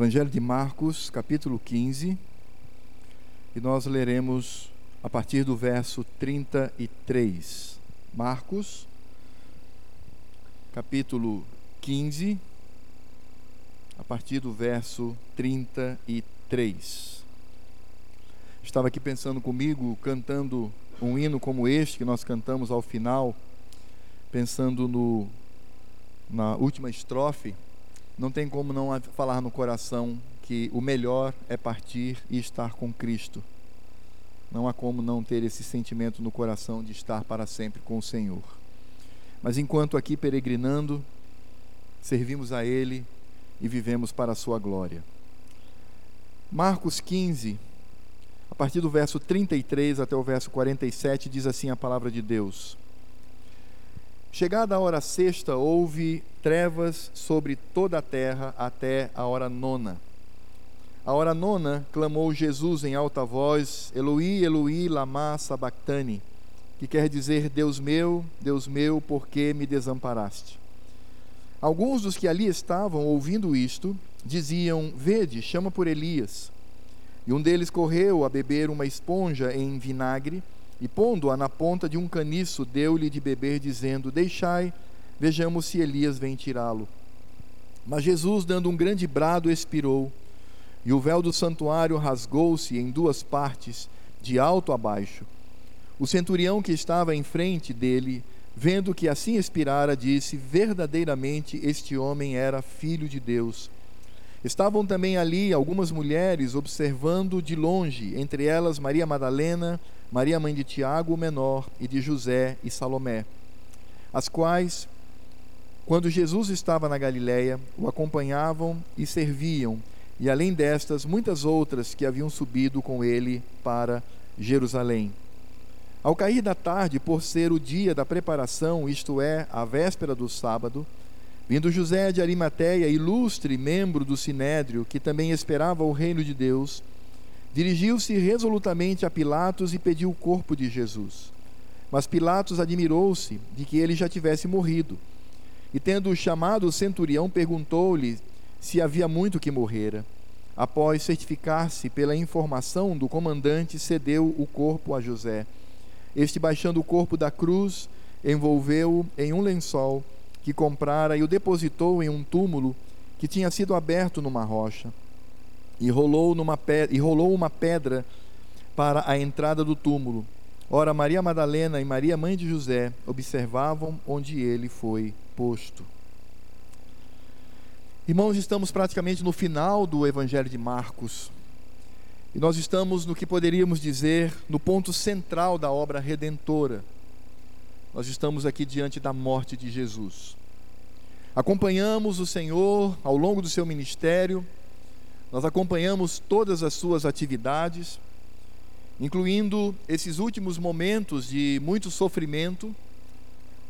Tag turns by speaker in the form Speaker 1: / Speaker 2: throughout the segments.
Speaker 1: Evangelho de Marcos, capítulo 15, e nós leremos a partir do verso 33. Marcos, capítulo 15, a partir do verso 33. Estava aqui pensando comigo, cantando um hino como este que nós cantamos ao final, pensando no na última estrofe não tem como não falar no coração que o melhor é partir e estar com Cristo. Não há como não ter esse sentimento no coração de estar para sempre com o Senhor. Mas enquanto aqui peregrinando, servimos a Ele e vivemos para a Sua glória. Marcos 15, a partir do verso 33 até o verso 47, diz assim a palavra de Deus. Chegada a hora sexta, houve trevas sobre toda a terra até a hora nona. A hora nona clamou Jesus em alta voz: Eloi, Eloi, lama sabachthani, que quer dizer: Deus meu, Deus meu, por que me desamparaste? Alguns dos que ali estavam ouvindo isto diziam: Vede, chama por Elias. E um deles correu a beber uma esponja em vinagre e pondo-a na ponta de um caniço, deu-lhe de beber, dizendo: Deixai, vejamos se Elias vem tirá-lo. Mas Jesus, dando um grande brado, expirou, e o véu do santuário rasgou-se em duas partes, de alto a baixo. O centurião que estava em frente dele, vendo que assim expirara, disse: Verdadeiramente este homem era filho de Deus. Estavam também ali algumas mulheres observando de longe, entre elas Maria Madalena, Maria mãe de Tiago o menor e de José e Salomé, as quais, quando Jesus estava na Galiléia, o acompanhavam e serviam, e além destas, muitas outras que haviam subido com ele para Jerusalém. Ao cair da tarde, por ser o dia da preparação, isto é, a véspera do sábado, vindo José de Arimateia, ilustre membro do sinédrio, que também esperava o reino de Deus, Dirigiu-se resolutamente a Pilatos e pediu o corpo de Jesus. Mas Pilatos admirou-se de que ele já tivesse morrido. E tendo chamado o centurião, perguntou-lhe se havia muito que morrera. Após certificar-se pela informação do comandante, cedeu o corpo a José. Este, baixando o corpo da cruz, envolveu-o em um lençol que comprara e o depositou em um túmulo que tinha sido aberto numa rocha e rolou, numa pedra, e rolou uma pedra para a entrada do túmulo. Ora, Maria Madalena e Maria, mãe de José, observavam onde ele foi posto. Irmãos, estamos praticamente no final do Evangelho de Marcos. E nós estamos no que poderíamos dizer no ponto central da obra redentora. Nós estamos aqui diante da morte de Jesus. Acompanhamos o Senhor ao longo do seu ministério nós acompanhamos todas as suas atividades, incluindo esses últimos momentos de muito sofrimento.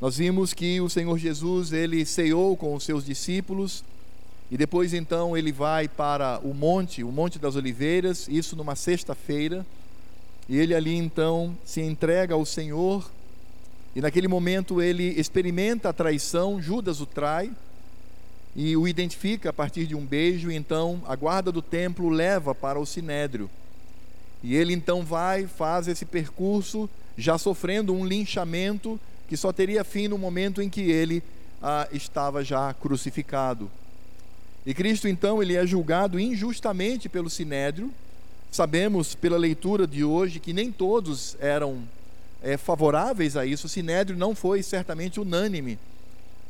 Speaker 1: Nós vimos que o Senhor Jesus, ele ceou com os seus discípulos e depois então ele vai para o monte, o Monte das Oliveiras, isso numa sexta-feira, e ele ali então se entrega ao Senhor, e naquele momento ele experimenta a traição, Judas o trai, e o identifica a partir de um beijo, e então a guarda do templo leva para o sinédrio. E ele então vai, faz esse percurso, já sofrendo um linchamento que só teria fim no momento em que ele ah, estava já crucificado. E Cristo então ele é julgado injustamente pelo sinédrio. Sabemos pela leitura de hoje que nem todos eram é, favoráveis a isso. O sinédrio não foi certamente unânime,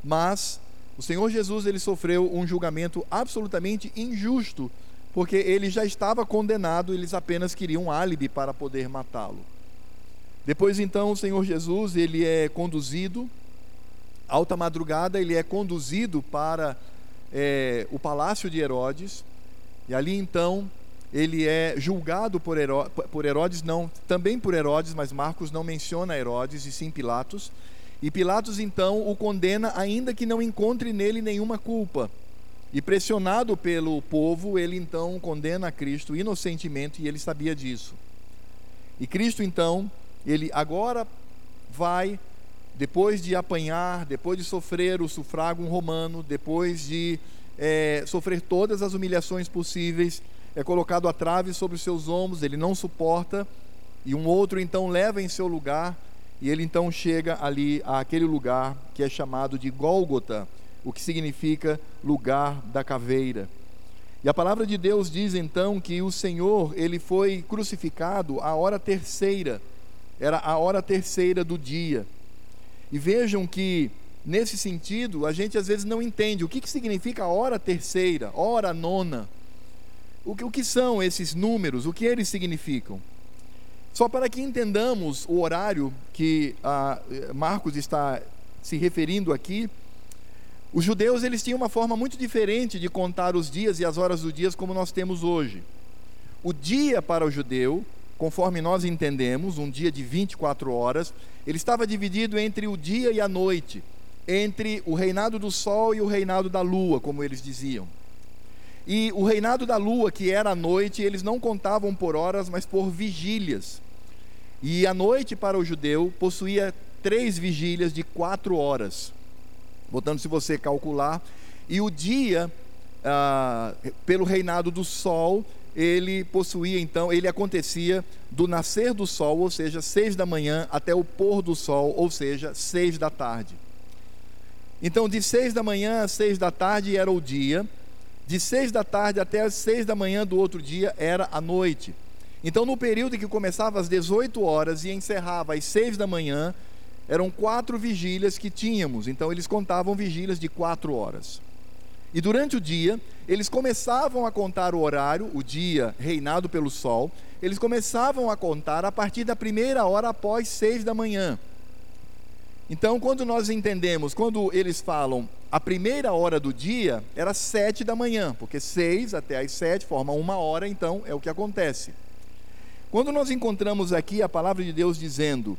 Speaker 1: mas o Senhor Jesus ele sofreu um julgamento absolutamente injusto, porque ele já estava condenado, eles apenas queriam um álibi para poder matá-lo. Depois então o Senhor Jesus ele é conduzido alta madrugada ele é conduzido para é, o palácio de Herodes e ali então ele é julgado por, Herodes, por Herodes não também por Herodes mas Marcos não menciona Herodes e sim Pilatos e Pilatos então o condena, ainda que não encontre nele nenhuma culpa. E pressionado pelo povo, ele então condena a Cristo inocentemente e ele sabia disso. E Cristo então, ele agora vai, depois de apanhar, depois de sofrer o sufrágio romano, depois de é, sofrer todas as humilhações possíveis, é colocado a trave sobre os seus ombros, ele não suporta, e um outro então leva em seu lugar, e ele então chega ali àquele lugar que é chamado de Gólgota, o que significa lugar da caveira. E a palavra de Deus diz então que o Senhor, ele foi crucificado à hora terceira, era a hora terceira do dia. E vejam que, nesse sentido, a gente às vezes não entende o que, que significa hora terceira, hora nona. O que, o que são esses números, o que eles significam? Só para que entendamos o horário que ah, Marcos está se referindo aqui, os judeus eles tinham uma forma muito diferente de contar os dias e as horas do dia como nós temos hoje. O dia para o judeu, conforme nós entendemos, um dia de 24 horas, ele estava dividido entre o dia e a noite, entre o reinado do sol e o reinado da lua, como eles diziam. E o reinado da lua, que era a noite, eles não contavam por horas, mas por vigílias. E a noite para o judeu possuía três vigílias de quatro horas. Voltando, se você calcular, e o dia, ah, pelo reinado do sol, ele possuía então, ele acontecia do nascer do sol, ou seja, seis da manhã, até o pôr do sol, ou seja, seis da tarde. Então, de seis da manhã às seis da tarde era o dia, de seis da tarde até as seis da manhã do outro dia era a noite. Então, no período que começava às 18 horas e encerrava às seis da manhã, eram quatro vigílias que tínhamos. Então, eles contavam vigílias de quatro horas. E durante o dia, eles começavam a contar o horário, o dia reinado pelo sol, eles começavam a contar a partir da primeira hora após seis da manhã. Então, quando nós entendemos, quando eles falam a primeira hora do dia, era sete da manhã, porque seis até as sete forma uma hora, então é o que acontece. Quando nós encontramos aqui a palavra de Deus dizendo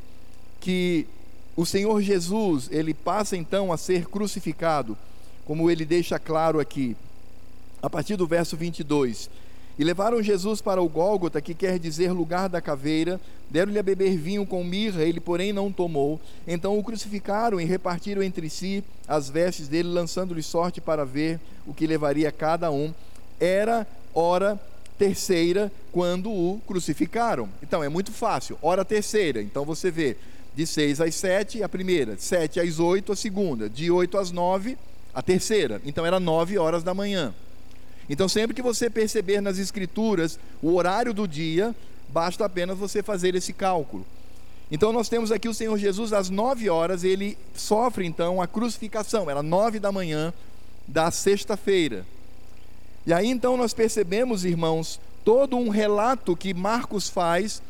Speaker 1: que o Senhor Jesus, ele passa então a ser crucificado, como ele deixa claro aqui, a partir do verso 22. E levaram Jesus para o Gólgota, que quer dizer lugar da caveira, deram-lhe a beber vinho com mirra, ele, porém, não tomou. Então o crucificaram e repartiram entre si as vestes dele, lançando-lhe sorte para ver o que levaria cada um. Era hora terceira quando o crucificaram. Então é muito fácil, hora terceira. Então você vê, de seis às sete, a primeira, de sete às oito, a segunda, de oito às nove, a terceira. Então era nove horas da manhã. Então, sempre que você perceber nas Escrituras o horário do dia, basta apenas você fazer esse cálculo. Então, nós temos aqui o Senhor Jesus às nove horas, ele sofre então a crucificação, era nove da manhã da sexta-feira. E aí então nós percebemos, irmãos, todo um relato que Marcos faz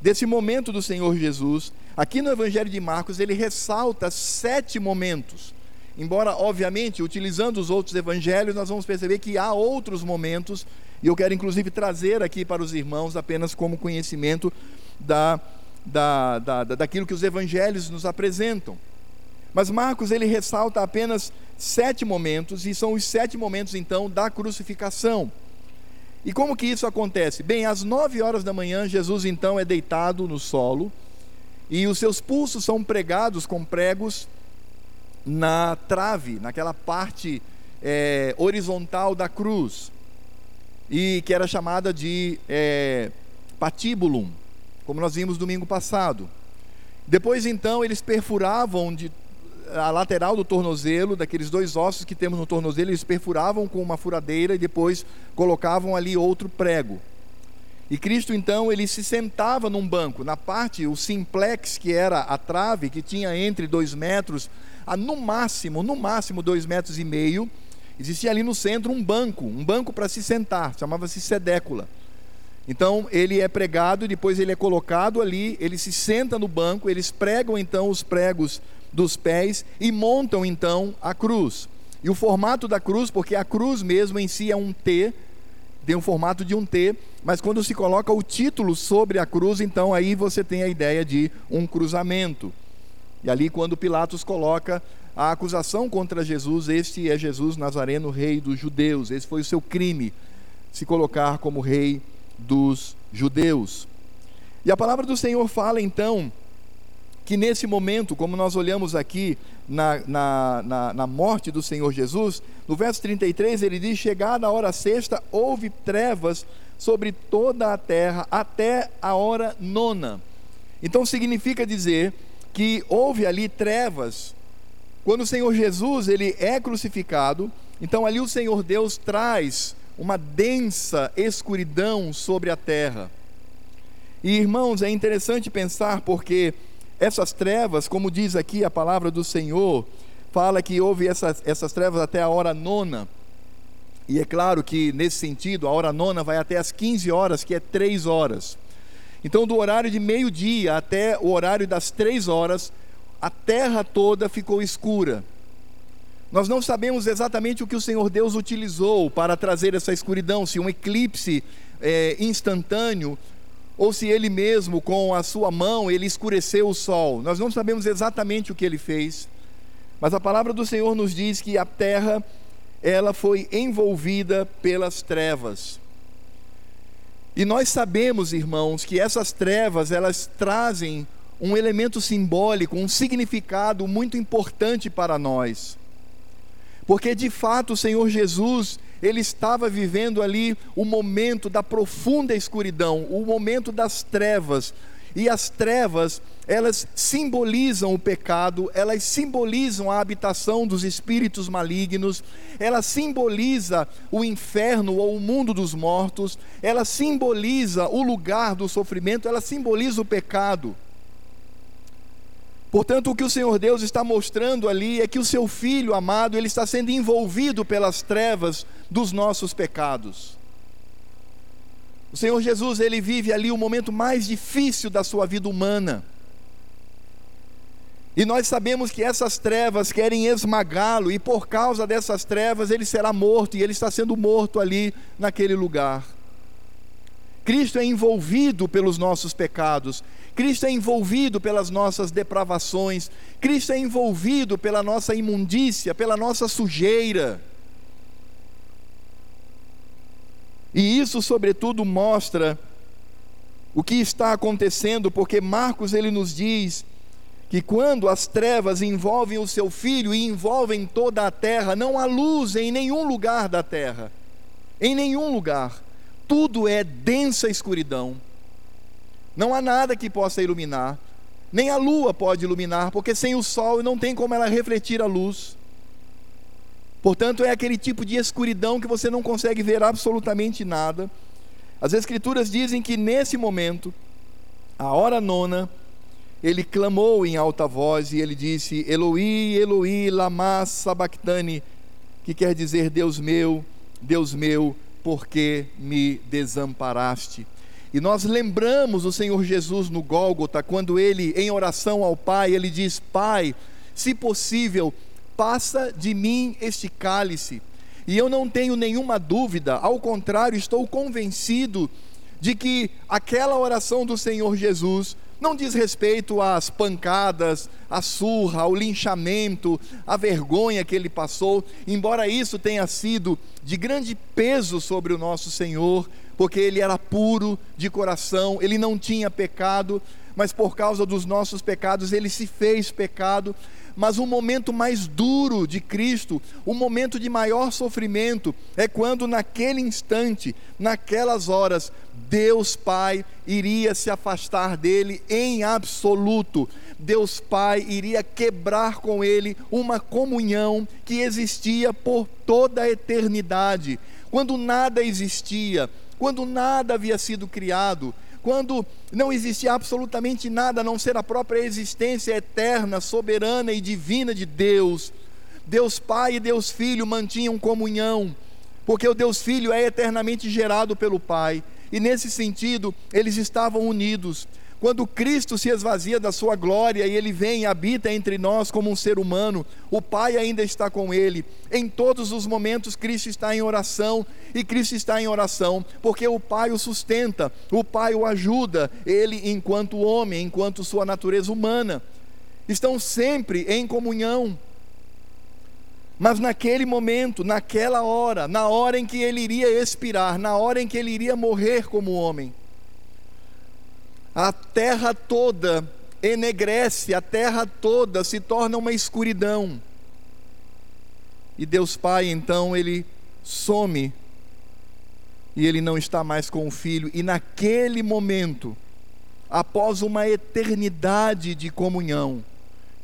Speaker 1: desse momento do Senhor Jesus. Aqui no Evangelho de Marcos, ele ressalta sete momentos. Embora, obviamente, utilizando os outros evangelhos, nós vamos perceber que há outros momentos, e eu quero inclusive trazer aqui para os irmãos apenas como conhecimento da, da, da, daquilo que os evangelhos nos apresentam. Mas Marcos ele ressalta apenas sete momentos, e são os sete momentos então da crucificação. E como que isso acontece? Bem, às nove horas da manhã, Jesus então é deitado no solo, e os seus pulsos são pregados com pregos na trave, naquela parte é, horizontal da cruz, e que era chamada de é, patíbulum, como nós vimos domingo passado. Depois então eles perfuravam de, a lateral do tornozelo, daqueles dois ossos que temos no tornozelo, eles perfuravam com uma furadeira e depois colocavam ali outro prego. E Cristo então ele se sentava num banco, na parte, o simplex, que era a trave, que tinha entre dois metros a no máximo, no máximo dois metros e meio, existia ali no centro um banco, um banco para se sentar, chamava-se sedécula. Então ele é pregado, depois ele é colocado ali, ele se senta no banco, eles pregam então os pregos dos pés e montam então a cruz. E o formato da cruz, porque a cruz mesmo em si é um T, tem um formato de um T, mas quando se coloca o título sobre a cruz, então aí você tem a ideia de um cruzamento. E ali, quando Pilatos coloca a acusação contra Jesus, este é Jesus Nazareno, rei dos judeus. Esse foi o seu crime, se colocar como rei dos judeus. E a palavra do Senhor fala então que nesse momento, como nós olhamos aqui na, na, na, na, morte do Senhor Jesus, no verso 33 ele diz: Chegada a hora sexta, houve trevas sobre toda a terra até a hora nona. Então significa dizer que houve ali trevas. Quando o Senhor Jesus ele é crucificado, então ali o Senhor Deus traz uma densa escuridão sobre a terra. E irmãos, é interessante pensar porque essas trevas, como diz aqui a palavra do Senhor, fala que houve essas, essas trevas até a hora nona. E é claro que nesse sentido, a hora nona vai até as 15 horas, que é três horas. Então, do horário de meio-dia até o horário das três horas, a terra toda ficou escura. Nós não sabemos exatamente o que o Senhor Deus utilizou para trazer essa escuridão, se um eclipse é, instantâneo ou se ele mesmo, com a sua mão, ele escureceu o sol. Nós não sabemos exatamente o que ele fez, mas a palavra do Senhor nos diz que a terra ela foi envolvida pelas trevas. E nós sabemos, irmãos, que essas trevas, elas trazem um elemento simbólico, um significado muito importante para nós. Porque de fato o Senhor Jesus, ele estava vivendo ali o momento da profunda escuridão, o momento das trevas, e as trevas, elas simbolizam o pecado, elas simbolizam a habitação dos espíritos malignos, ela simboliza o inferno ou o mundo dos mortos, ela simboliza o lugar do sofrimento, ela simboliza o pecado. Portanto, o que o Senhor Deus está mostrando ali é que o seu filho amado, ele está sendo envolvido pelas trevas dos nossos pecados. O Senhor Jesus, ele vive ali o momento mais difícil da sua vida humana. E nós sabemos que essas trevas querem esmagá-lo, e por causa dessas trevas ele será morto, e ele está sendo morto ali naquele lugar. Cristo é envolvido pelos nossos pecados, Cristo é envolvido pelas nossas depravações, Cristo é envolvido pela nossa imundícia, pela nossa sujeira. E isso, sobretudo, mostra o que está acontecendo, porque Marcos ele nos diz que quando as trevas envolvem o seu filho e envolvem toda a terra, não há luz em nenhum lugar da terra. Em nenhum lugar. Tudo é densa escuridão. Não há nada que possa iluminar. Nem a lua pode iluminar, porque sem o sol não tem como ela refletir a luz. Portanto, é aquele tipo de escuridão que você não consegue ver absolutamente nada. As Escrituras dizem que nesse momento, a hora nona, ele clamou em alta voz e ele disse: Eloi, Eloi, lama sabachthani, que quer dizer Deus meu, Deus meu, por que me desamparaste? E nós lembramos o Senhor Jesus no Gólgota, quando ele, em oração ao Pai, ele diz: Pai, se possível, passa de mim este cálice. E eu não tenho nenhuma dúvida, ao contrário, estou convencido de que aquela oração do Senhor Jesus não diz respeito às pancadas, à surra, ao linchamento, à vergonha que ele passou, embora isso tenha sido de grande peso sobre o nosso Senhor, porque ele era puro de coração, ele não tinha pecado, mas por causa dos nossos pecados ele se fez pecado. Mas o momento mais duro de Cristo, o momento de maior sofrimento, é quando naquele instante, naquelas horas, Deus Pai iria se afastar dele em absoluto. Deus Pai iria quebrar com ele uma comunhão que existia por toda a eternidade. Quando nada existia, quando nada havia sido criado, quando não existia absolutamente nada a não ser a própria existência eterna, soberana e divina de Deus. Deus Pai e Deus Filho mantinham comunhão, porque o Deus Filho é eternamente gerado pelo Pai, e nesse sentido eles estavam unidos. Quando Cristo se esvazia da sua glória e ele vem e habita entre nós como um ser humano, o Pai ainda está com ele. Em todos os momentos, Cristo está em oração e Cristo está em oração, porque o Pai o sustenta, o Pai o ajuda, ele enquanto homem, enquanto sua natureza humana. Estão sempre em comunhão. Mas naquele momento, naquela hora, na hora em que ele iria expirar, na hora em que ele iria morrer como homem, a terra toda enegrece a terra toda, se torna uma escuridão. E Deus Pai, então, ele some e ele não está mais com o filho, e naquele momento, após uma eternidade de comunhão,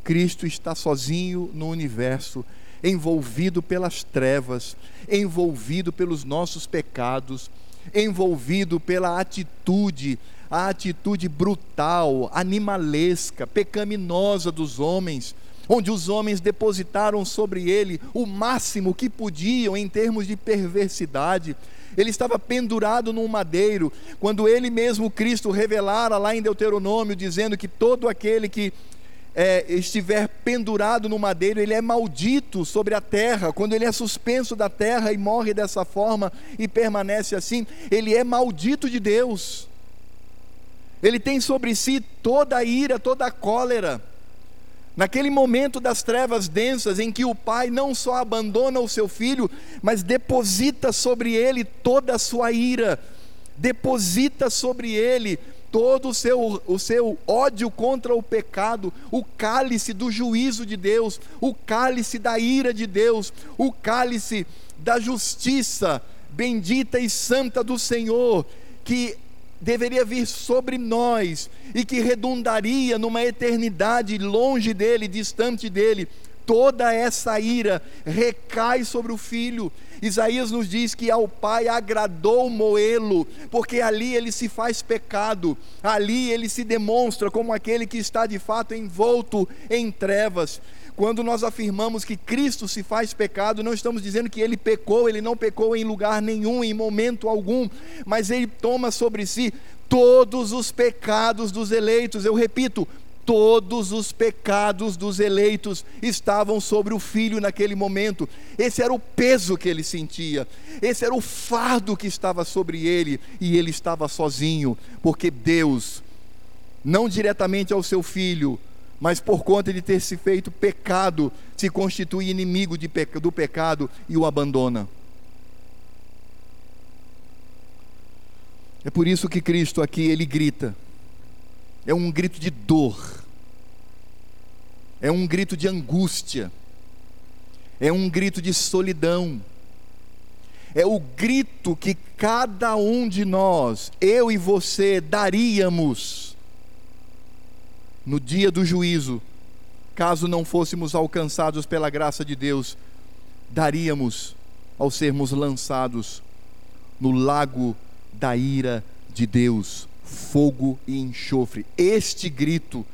Speaker 1: Cristo está sozinho no universo, envolvido pelas trevas, envolvido pelos nossos pecados, envolvido pela atitude, a atitude brutal, animalesca, pecaminosa dos homens, onde os homens depositaram sobre ele o máximo que podiam em termos de perversidade. Ele estava pendurado num madeiro, quando ele mesmo, Cristo, revelara lá em Deuteronômio, dizendo que todo aquele que é, estiver pendurado no madeiro, ele é maldito sobre a terra. Quando ele é suspenso da terra e morre dessa forma e permanece assim, ele é maldito de Deus. Ele tem sobre si toda a ira, toda a cólera. Naquele momento das trevas densas em que o pai não só abandona o seu filho, mas deposita sobre ele toda a sua ira, deposita sobre ele todo o seu, o seu ódio contra o pecado, o cálice do juízo de Deus, o cálice da ira de Deus, o cálice da justiça bendita e santa do Senhor, que deveria vir sobre nós e que redundaria numa eternidade longe dele, distante dele. Toda essa ira recai sobre o filho. Isaías nos diz que ao pai agradou moê-lo, porque ali ele se faz pecado, ali ele se demonstra como aquele que está de fato envolto em trevas. Quando nós afirmamos que Cristo se faz pecado, não estamos dizendo que ele pecou, ele não pecou em lugar nenhum, em momento algum, mas ele toma sobre si todos os pecados dos eleitos. Eu repito, todos os pecados dos eleitos estavam sobre o filho naquele momento. Esse era o peso que ele sentia, esse era o fardo que estava sobre ele, e ele estava sozinho, porque Deus, não diretamente ao seu filho, mas por conta de ter se feito pecado, se constitui inimigo do pecado e o abandona. É por isso que Cristo aqui ele grita. É um grito de dor. É um grito de angústia. É um grito de solidão. É o grito que cada um de nós, eu e você, daríamos no dia do juízo, caso não fôssemos alcançados pela graça de Deus, daríamos ao sermos lançados no lago da ira de Deus, fogo e enxofre. Este grito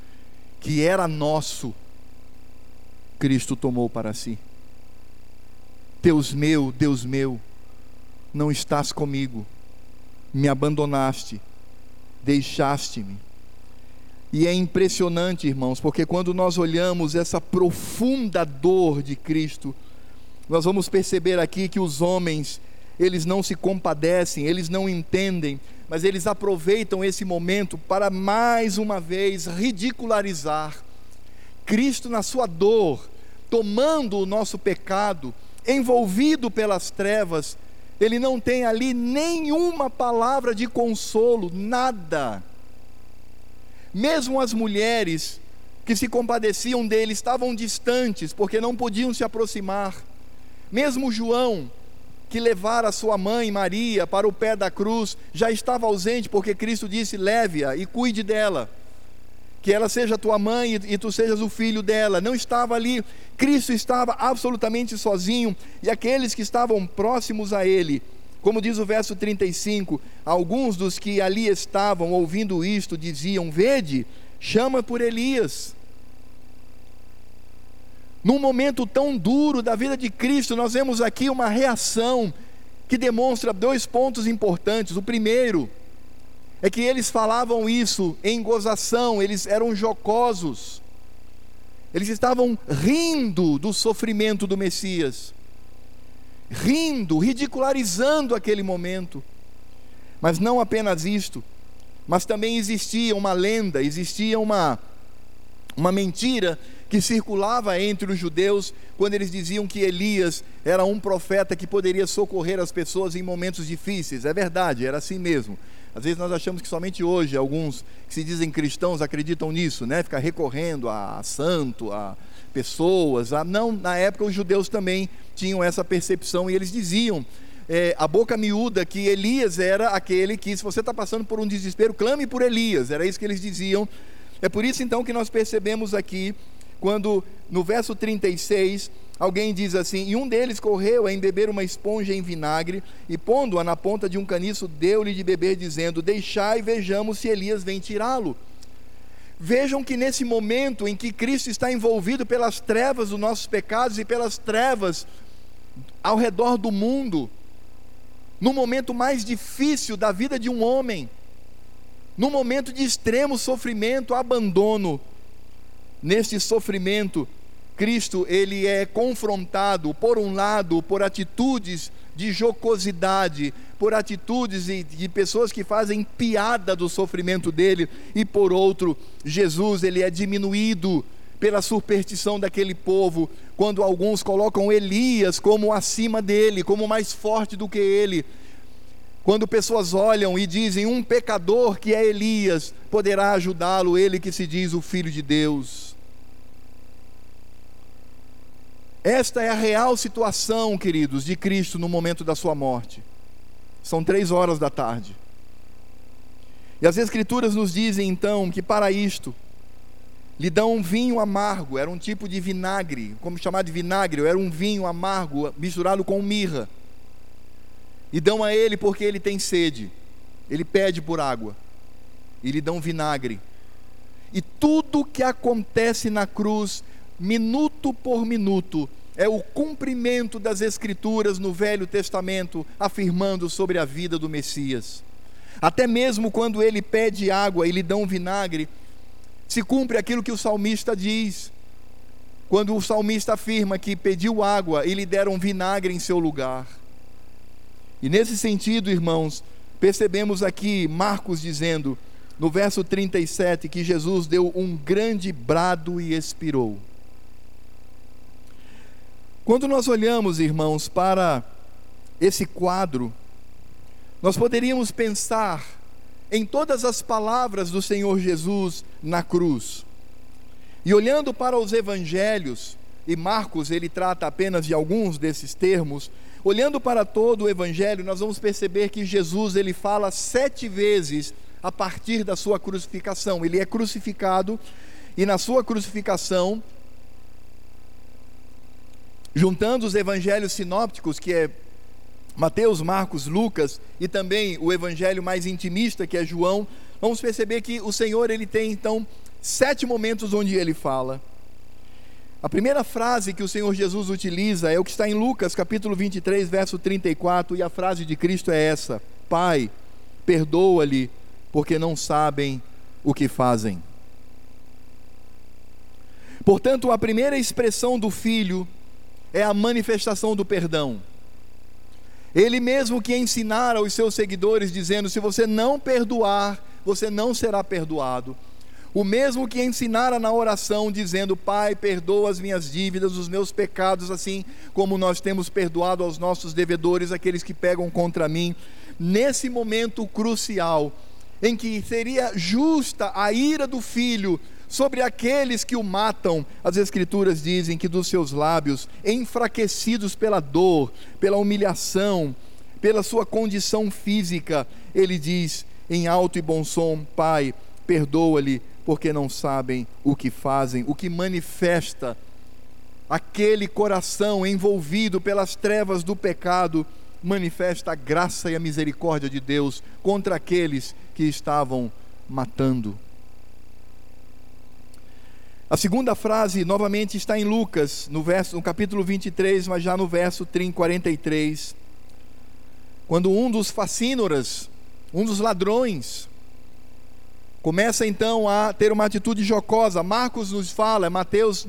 Speaker 1: que era nosso, Cristo tomou para si. Deus meu, Deus meu, não estás comigo, me abandonaste, deixaste-me. E é impressionante, irmãos, porque quando nós olhamos essa profunda dor de Cristo, nós vamos perceber aqui que os homens, eles não se compadecem, eles não entendem, mas eles aproveitam esse momento para mais uma vez ridicularizar Cristo na sua dor, tomando o nosso pecado, envolvido pelas trevas, ele não tem ali nenhuma palavra de consolo, nada mesmo as mulheres que se compadeciam dele estavam distantes, porque não podiam se aproximar. Mesmo João, que levara sua mãe Maria para o pé da cruz, já estava ausente, porque Cristo disse: leve-a e cuide dela, que ela seja tua mãe e tu sejas o filho dela. Não estava ali, Cristo estava absolutamente sozinho, e aqueles que estavam próximos a ele como diz o verso 35, alguns dos que ali estavam ouvindo isto diziam: Vede, chama por Elias. Num momento tão duro da vida de Cristo, nós vemos aqui uma reação que demonstra dois pontos importantes. O primeiro é que eles falavam isso em gozação, eles eram jocosos, eles estavam rindo do sofrimento do Messias rindo, ridicularizando aquele momento. Mas não apenas isto, mas também existia uma lenda, existia uma, uma mentira que circulava entre os judeus quando eles diziam que Elias era um profeta que poderia socorrer as pessoas em momentos difíceis. É verdade, era assim mesmo. Às vezes nós achamos que somente hoje alguns que se dizem cristãos acreditam nisso, né? Ficar recorrendo a santo, a pessoas. A... Não, na época os judeus também tinham essa percepção e eles diziam é, a boca miúda que Elias era aquele que, se você está passando por um desespero, clame por Elias. Era isso que eles diziam. É por isso então que nós percebemos aqui quando no verso 36 alguém diz assim: E um deles correu a embeber uma esponja em vinagre, e pondo-a na ponta de um caniço, deu-lhe de beber, dizendo: Deixai e vejamos se Elias vem tirá-lo. Vejam que nesse momento em que Cristo está envolvido pelas trevas dos nossos pecados e pelas trevas ao redor do mundo, no momento mais difícil da vida de um homem, no momento de extremo sofrimento, abandono, nesse sofrimento, Cristo ele é confrontado por um lado por atitudes de jocosidade, por atitudes de, de, pessoas que fazem piada do sofrimento dele, e por outro, Jesus ele é diminuído pela superstição daquele povo, quando alguns colocam Elias como acima dele, como mais forte do que ele. Quando pessoas olham e dizem um pecador que é Elias poderá ajudá-lo, ele que se diz o filho de Deus. Esta é a real situação, queridos, de Cristo no momento da sua morte. São três horas da tarde. E as Escrituras nos dizem então que para isto lhe dão um vinho amargo, era um tipo de vinagre, como chamar de vinagre, era um vinho amargo misturado com mirra. E dão a ele porque ele tem sede. Ele pede por água. E lhe dão vinagre. E tudo que acontece na cruz minuto por minuto, é o cumprimento das Escrituras no Velho Testamento, afirmando sobre a vida do Messias. Até mesmo quando ele pede água e lhe dão vinagre, se cumpre aquilo que o salmista diz. Quando o salmista afirma que pediu água e lhe deram vinagre em seu lugar. E nesse sentido, irmãos, percebemos aqui Marcos dizendo, no verso 37, que Jesus deu um grande brado e expirou. Quando nós olhamos, irmãos, para esse quadro, nós poderíamos pensar em todas as palavras do Senhor Jesus na cruz. E olhando para os evangelhos, e Marcos ele trata apenas de alguns desses termos, olhando para todo o evangelho, nós vamos perceber que Jesus ele fala sete vezes a partir da sua crucificação. Ele é crucificado e na sua crucificação juntando os evangelhos sinópticos, que é Mateus, Marcos, Lucas e também o evangelho mais intimista, que é João, vamos perceber que o Senhor ele tem então sete momentos onde ele fala. A primeira frase que o Senhor Jesus utiliza é o que está em Lucas, capítulo 23, verso 34, e a frase de Cristo é essa: Pai, perdoa-lhe, porque não sabem o que fazem. Portanto, a primeira expressão do filho é a manifestação do perdão. Ele mesmo que ensinara aos seus seguidores, dizendo: se você não perdoar, você não será perdoado. O mesmo que ensinara na oração, dizendo: Pai, perdoa as minhas dívidas, os meus pecados, assim como nós temos perdoado aos nossos devedores, aqueles que pegam contra mim. Nesse momento crucial, em que seria justa a ira do filho sobre aqueles que o matam. As Escrituras dizem que dos seus lábios, enfraquecidos pela dor, pela humilhação, pela sua condição física, ele diz em alto e bom som: Pai, perdoa-lhe, porque não sabem o que fazem, o que manifesta aquele coração envolvido pelas trevas do pecado manifesta a graça e a misericórdia de Deus contra aqueles que estavam matando. A segunda frase, novamente, está em Lucas, no, verso, no capítulo 23, mas já no verso 43. Quando um dos facínoras, um dos ladrões, começa então a ter uma atitude jocosa. Marcos nos fala, Mateus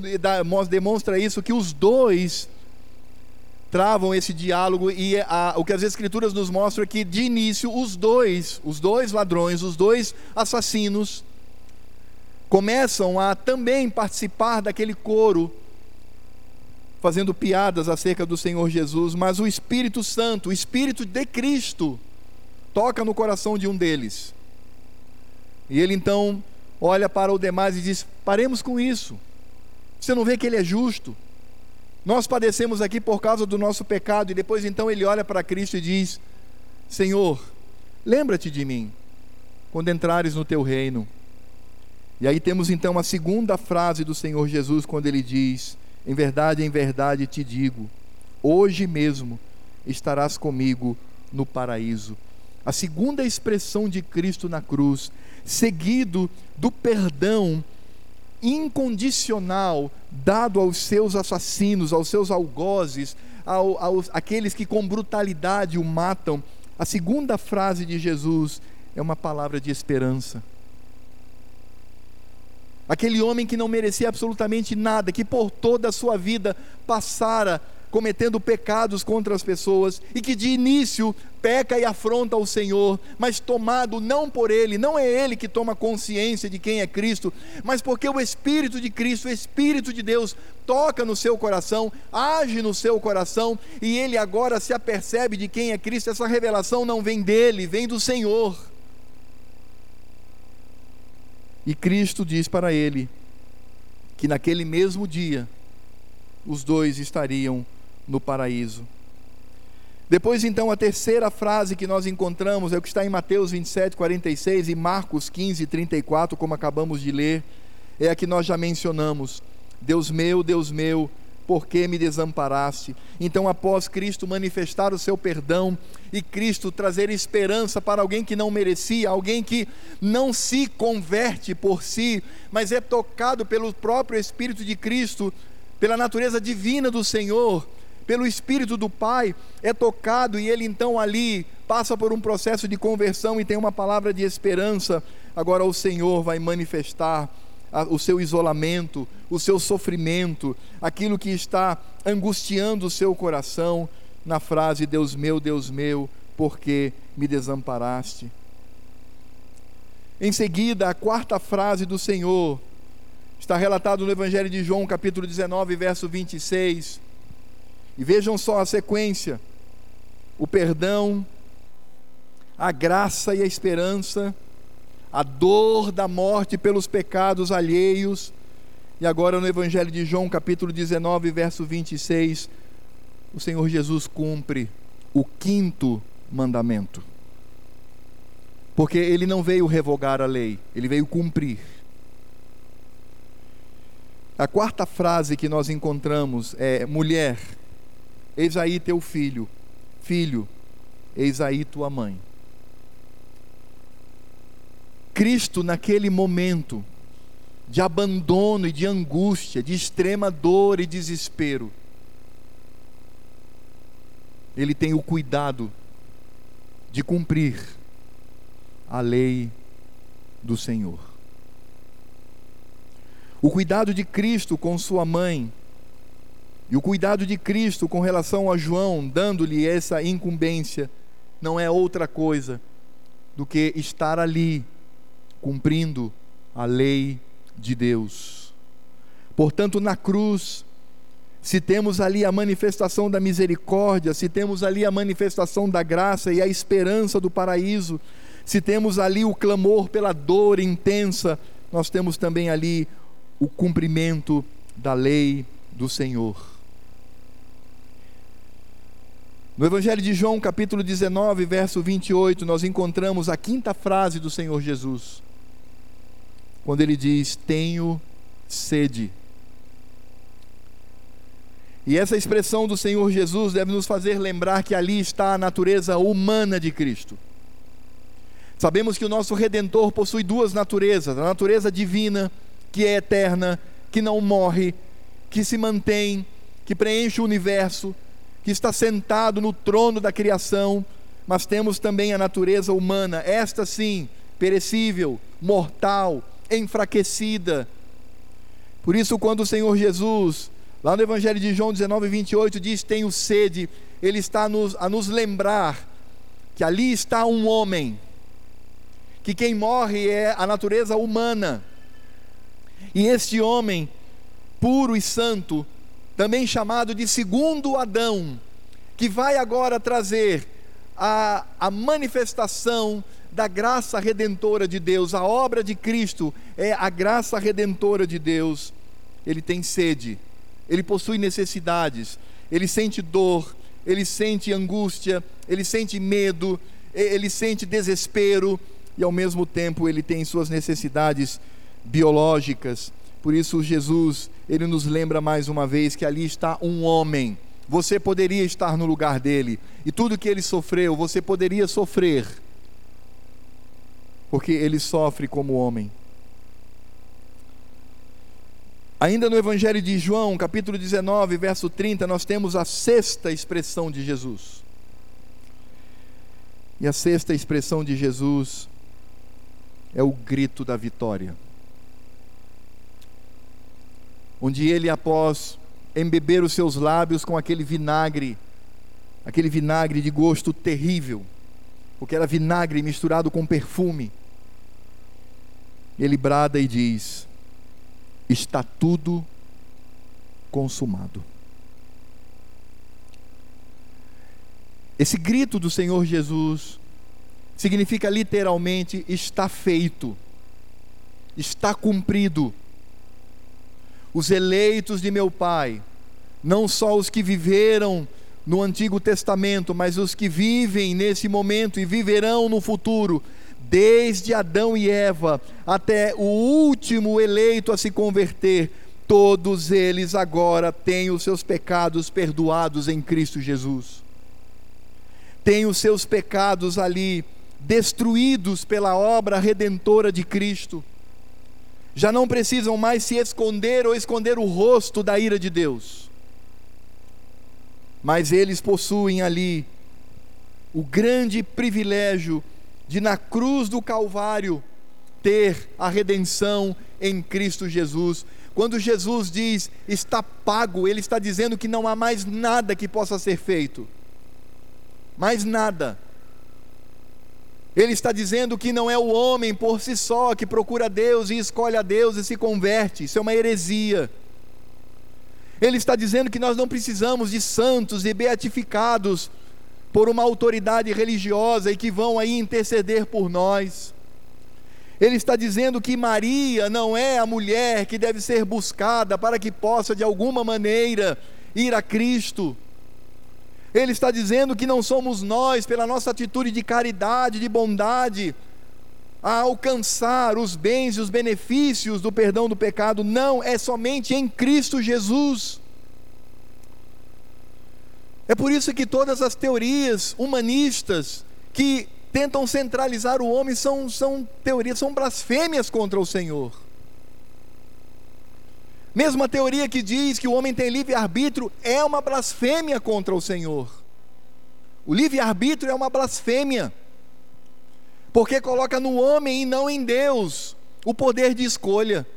Speaker 1: demonstra isso, que os dois travam esse diálogo e a, o que as escrituras nos mostram é que de início os dois, os dois ladrões, os dois assassinos, começam a também participar daquele coro, fazendo piadas acerca do Senhor Jesus, mas o Espírito Santo, o Espírito de Cristo, toca no coração de um deles. E ele então olha para o demais e diz: paremos com isso. Você não vê que ele é justo? Nós padecemos aqui por causa do nosso pecado, e depois então ele olha para Cristo e diz: Senhor, lembra-te de mim quando entrares no teu reino. E aí temos então a segunda frase do Senhor Jesus, quando ele diz: Em verdade, em verdade te digo, hoje mesmo estarás comigo no paraíso. A segunda expressão de Cristo na cruz, seguido do perdão incondicional dado aos seus assassinos, aos seus algozes, ao, aos, aqueles que com brutalidade o matam. A segunda frase de Jesus é uma palavra de esperança. Aquele homem que não merecia absolutamente nada, que por toda a sua vida passara cometendo pecados contra as pessoas e que de início peca e afronta o Senhor, mas tomado não por ele, não é ele que toma consciência de quem é Cristo, mas porque o Espírito de Cristo, o Espírito de Deus, toca no seu coração, age no seu coração e ele agora se apercebe de quem é Cristo. Essa revelação não vem dele, vem do Senhor. E Cristo diz para ele que naquele mesmo dia os dois estariam no paraíso. Depois, então, a terceira frase que nós encontramos é o que está em Mateus 27, 46 e Marcos 15, 34, como acabamos de ler, é a que nós já mencionamos. Deus meu, Deus meu, por que me desamparaste? Então, após Cristo manifestar o seu perdão e Cristo trazer esperança para alguém que não merecia, alguém que não se converte por si, mas é tocado pelo próprio Espírito de Cristo, pela natureza divina do Senhor, pelo Espírito do Pai, é tocado e ele então ali passa por um processo de conversão e tem uma palavra de esperança. Agora o Senhor vai manifestar o seu isolamento, o seu sofrimento, aquilo que está angustiando o seu coração, na frase: Deus meu, Deus meu, por que me desamparaste? Em seguida, a quarta frase do Senhor está relatado no Evangelho de João, capítulo 19, verso 26. E vejam só a sequência: o perdão, a graça e a esperança, a dor da morte pelos pecados alheios. E agora no Evangelho de João, capítulo 19, verso 26, o Senhor Jesus cumpre o quinto mandamento. Porque ele não veio revogar a lei, ele veio cumprir. A quarta frase que nós encontramos é: mulher, Eis aí teu filho, filho, eis aí tua mãe. Cristo, naquele momento de abandono e de angústia, de extrema dor e desespero, ele tem o cuidado de cumprir a lei do Senhor. O cuidado de Cristo com sua mãe e o cuidado de Cristo com relação a João, dando-lhe essa incumbência, não é outra coisa do que estar ali cumprindo a lei de Deus. Portanto, na cruz, se temos ali a manifestação da misericórdia, se temos ali a manifestação da graça e a esperança do paraíso, se temos ali o clamor pela dor intensa, nós temos também ali o cumprimento da lei do Senhor. No Evangelho de João, capítulo 19, verso 28, nós encontramos a quinta frase do Senhor Jesus, quando ele diz: Tenho sede. E essa expressão do Senhor Jesus deve nos fazer lembrar que ali está a natureza humana de Cristo. Sabemos que o nosso redentor possui duas naturezas: a natureza divina, que é eterna, que não morre, que se mantém, que preenche o universo que está sentado no trono da criação, mas temos também a natureza humana, esta sim, perecível, mortal, enfraquecida. Por isso, quando o Senhor Jesus, lá no Evangelho de João 19, 28, diz: Tenho sede, Ele está a nos, a nos lembrar que ali está um homem, que quem morre é a natureza humana, E este homem, puro e santo, também chamado de segundo Adão, que vai agora trazer a, a manifestação da graça redentora de Deus, a obra de Cristo é a graça redentora de Deus. Ele tem sede, ele possui necessidades, ele sente dor, ele sente angústia, ele sente medo, ele sente desespero e ao mesmo tempo ele tem suas necessidades biológicas. Por isso Jesus, ele nos lembra mais uma vez que ali está um homem. Você poderia estar no lugar dele e tudo que ele sofreu, você poderia sofrer porque ele sofre como homem. Ainda no Evangelho de João, capítulo 19, verso 30, nós temos a sexta expressão de Jesus. E a sexta expressão de Jesus é o grito da vitória. Onde ele, após embeber os seus lábios com aquele vinagre, aquele vinagre de gosto terrível, porque era vinagre misturado com perfume. Ele brada e diz: Está tudo consumado. Esse grito do Senhor Jesus significa literalmente: está feito, está cumprido. Os eleitos de meu Pai, não só os que viveram no Antigo Testamento, mas os que vivem nesse momento e viverão no futuro, desde Adão e Eva até o último eleito a se converter, todos eles agora têm os seus pecados perdoados em Cristo Jesus. Têm os seus pecados ali destruídos pela obra redentora de Cristo. Já não precisam mais se esconder ou esconder o rosto da ira de Deus mas eles possuem ali o grande privilégio de, na cruz do Calvário, ter a redenção em Cristo Jesus. Quando Jesus diz está pago, Ele está dizendo que não há mais nada que possa ser feito, mais nada. Ele está dizendo que não é o homem por si só que procura Deus e escolhe a Deus e se converte, isso é uma heresia. Ele está dizendo que nós não precisamos de santos e beatificados por uma autoridade religiosa e que vão aí interceder por nós. Ele está dizendo que Maria não é a mulher que deve ser buscada para que possa de alguma maneira ir a Cristo. Ele está dizendo que não somos nós, pela nossa atitude de caridade, de bondade, a alcançar os bens e os benefícios do perdão do pecado, não, é somente em Cristo Jesus. É por isso que todas as teorias humanistas que tentam centralizar o homem são, são teorias, são blasfêmias contra o Senhor. Mesmo a teoria que diz que o homem tem livre-arbítrio é uma blasfêmia contra o Senhor. O livre-arbítrio é uma blasfêmia porque coloca no homem e não em Deus o poder de escolha.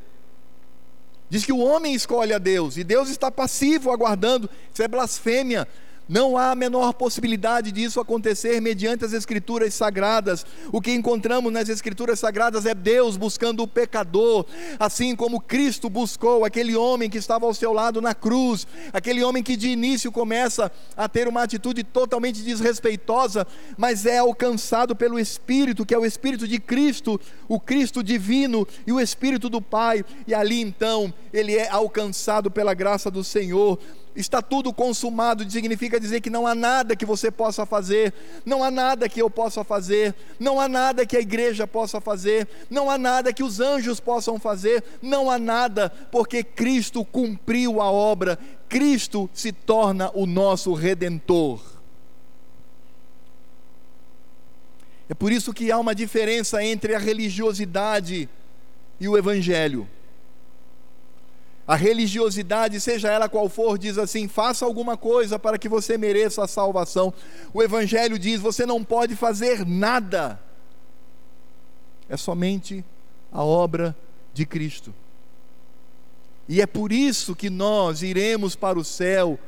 Speaker 1: Diz que o homem escolhe a Deus e Deus está passivo aguardando. Isso é blasfêmia. Não há a menor possibilidade disso acontecer mediante as Escrituras sagradas. O que encontramos nas Escrituras sagradas é Deus buscando o pecador, assim como Cristo buscou aquele homem que estava ao seu lado na cruz, aquele homem que de início começa a ter uma atitude totalmente desrespeitosa, mas é alcançado pelo Espírito, que é o Espírito de Cristo, o Cristo divino e o Espírito do Pai, e ali então ele é alcançado pela graça do Senhor está tudo consumado, significa dizer que não há nada que você possa fazer, não há nada que eu possa fazer, não há nada que a igreja possa fazer, não há nada que os anjos possam fazer, não há nada, porque Cristo cumpriu a obra, Cristo se torna o nosso redentor. É por isso que há uma diferença entre a religiosidade e o evangelho. A religiosidade, seja ela qual for, diz assim: faça alguma coisa para que você mereça a salvação. O Evangelho diz: você não pode fazer nada. É somente a obra de Cristo. E é por isso que nós iremos para o céu,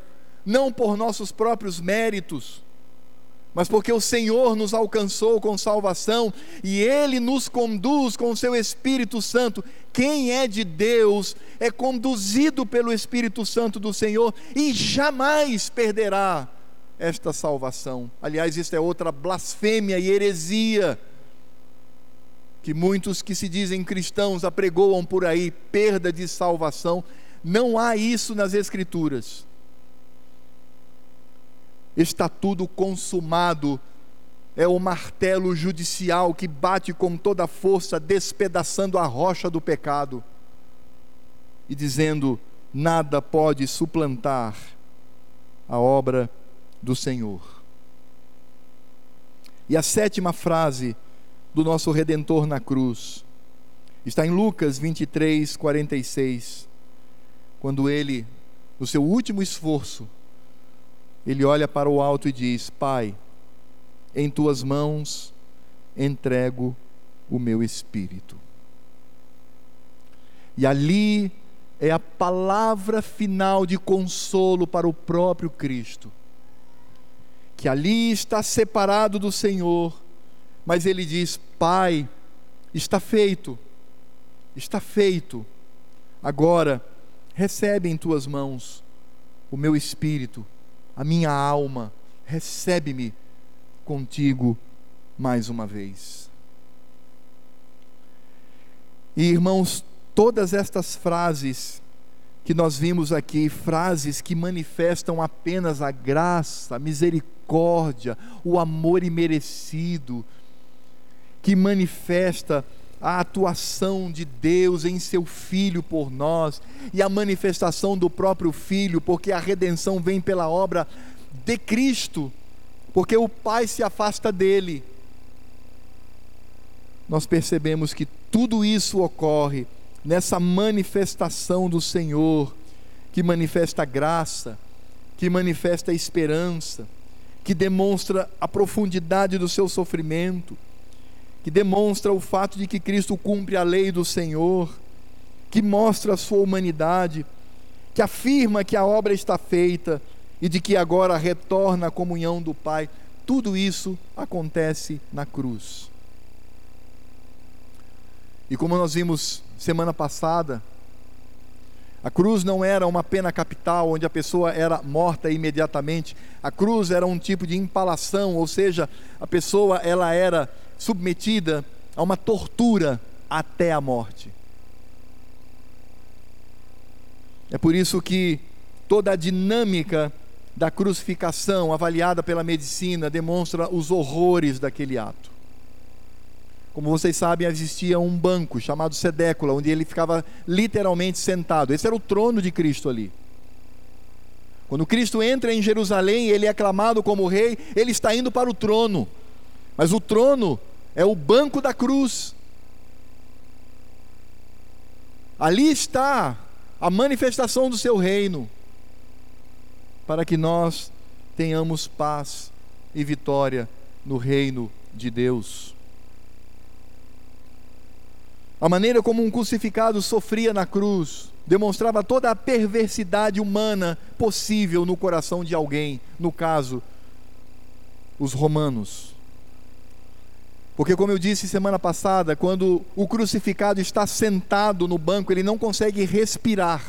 Speaker 1: não por nossos próprios méritos, mas porque o Senhor nos alcançou com salvação e Ele nos conduz com o Seu Espírito Santo quem é de Deus é conduzido pelo Espírito Santo do Senhor e jamais perderá esta salvação. Aliás, isso é outra blasfêmia e heresia que muitos que se dizem cristãos apregoam por aí, perda de salvação. Não há isso nas Escrituras. Está tudo consumado. É o martelo judicial que bate com toda a força, despedaçando a rocha do pecado e dizendo: nada pode suplantar a obra do Senhor. E a sétima frase do nosso redentor na cruz está em Lucas 23, 46, quando ele, no seu último esforço, ele olha para o alto e diz: Pai, em tuas mãos entrego o meu espírito. E ali é a palavra final de consolo para o próprio Cristo, que ali está separado do Senhor, mas ele diz: Pai, está feito, está feito, agora recebe em tuas mãos o meu espírito a minha alma, recebe-me contigo mais uma vez. E irmãos, todas estas frases que nós vimos aqui, frases que manifestam apenas a graça, a misericórdia, o amor imerecido, que manifesta a atuação de Deus em seu Filho por nós e a manifestação do próprio Filho, porque a redenção vem pela obra de Cristo, porque o Pai se afasta dele. Nós percebemos que tudo isso ocorre nessa manifestação do Senhor, que manifesta graça, que manifesta esperança, que demonstra a profundidade do seu sofrimento que demonstra o fato de que Cristo cumpre a lei do Senhor, que mostra a sua humanidade, que afirma que a obra está feita e de que agora retorna à comunhão do Pai. Tudo isso acontece na cruz. E como nós vimos semana passada, a cruz não era uma pena capital onde a pessoa era morta imediatamente. A cruz era um tipo de empalação, ou seja, a pessoa ela era submetida a uma tortura até a morte. É por isso que toda a dinâmica da crucificação, avaliada pela medicina, demonstra os horrores daquele ato. Como vocês sabem, existia um banco chamado sedécula, onde ele ficava literalmente sentado. Esse era o trono de Cristo ali. Quando Cristo entra em Jerusalém, ele é aclamado como rei, ele está indo para o trono. Mas o trono é o banco da cruz. Ali está a manifestação do seu reino, para que nós tenhamos paz e vitória no reino de Deus. A maneira como um crucificado sofria na cruz demonstrava toda a perversidade humana possível no coração de alguém, no caso, os romanos. Porque, como eu disse semana passada, quando o crucificado está sentado no banco, ele não consegue respirar,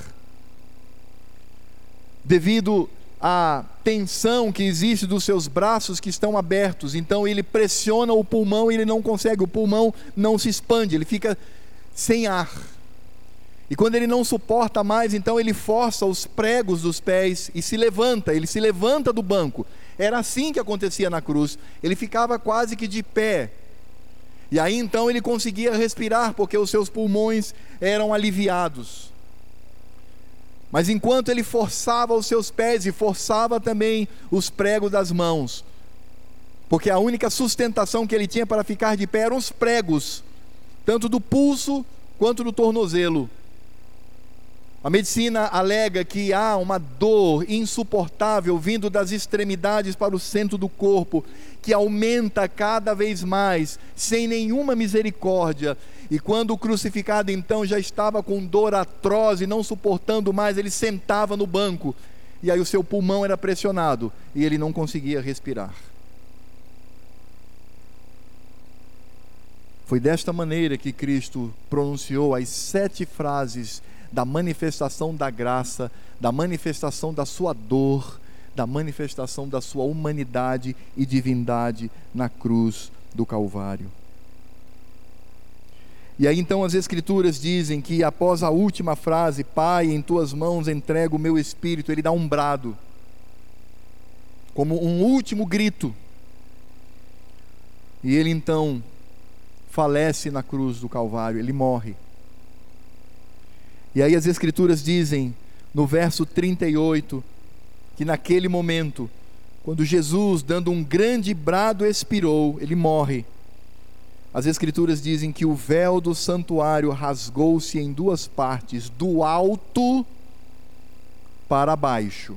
Speaker 1: devido à tensão que existe dos seus braços que estão abertos. Então, ele pressiona o pulmão e ele não consegue, o pulmão não se expande, ele fica sem ar. E quando ele não suporta mais, então ele força os pregos dos pés e se levanta, ele se levanta do banco. Era assim que acontecia na cruz. Ele ficava quase que de pé. E aí então ele conseguia respirar, porque os seus pulmões eram aliviados. Mas enquanto ele forçava os seus pés e forçava também os pregos das mãos, porque a única sustentação que ele tinha para ficar de pé eram os pregos tanto do pulso quanto do tornozelo. A medicina alega que há uma dor insuportável vindo das extremidades para o centro do corpo, que aumenta cada vez mais, sem nenhuma misericórdia. E quando o crucificado então já estava com dor atroz e não suportando mais, ele sentava no banco, e aí o seu pulmão era pressionado e ele não conseguia respirar. Foi desta maneira que Cristo pronunciou as sete frases da manifestação da graça, da manifestação da sua dor, da manifestação da sua humanidade e divindade na cruz do Calvário. E aí então as Escrituras dizem que após a última frase, Pai, em tuas mãos entrego o meu espírito, ele dá um brado, como um último grito. E ele então falece na cruz do Calvário, ele morre. E aí as Escrituras dizem, no verso 38, que naquele momento, quando Jesus, dando um grande brado, expirou, ele morre. As Escrituras dizem que o véu do santuário rasgou-se em duas partes, do alto para baixo.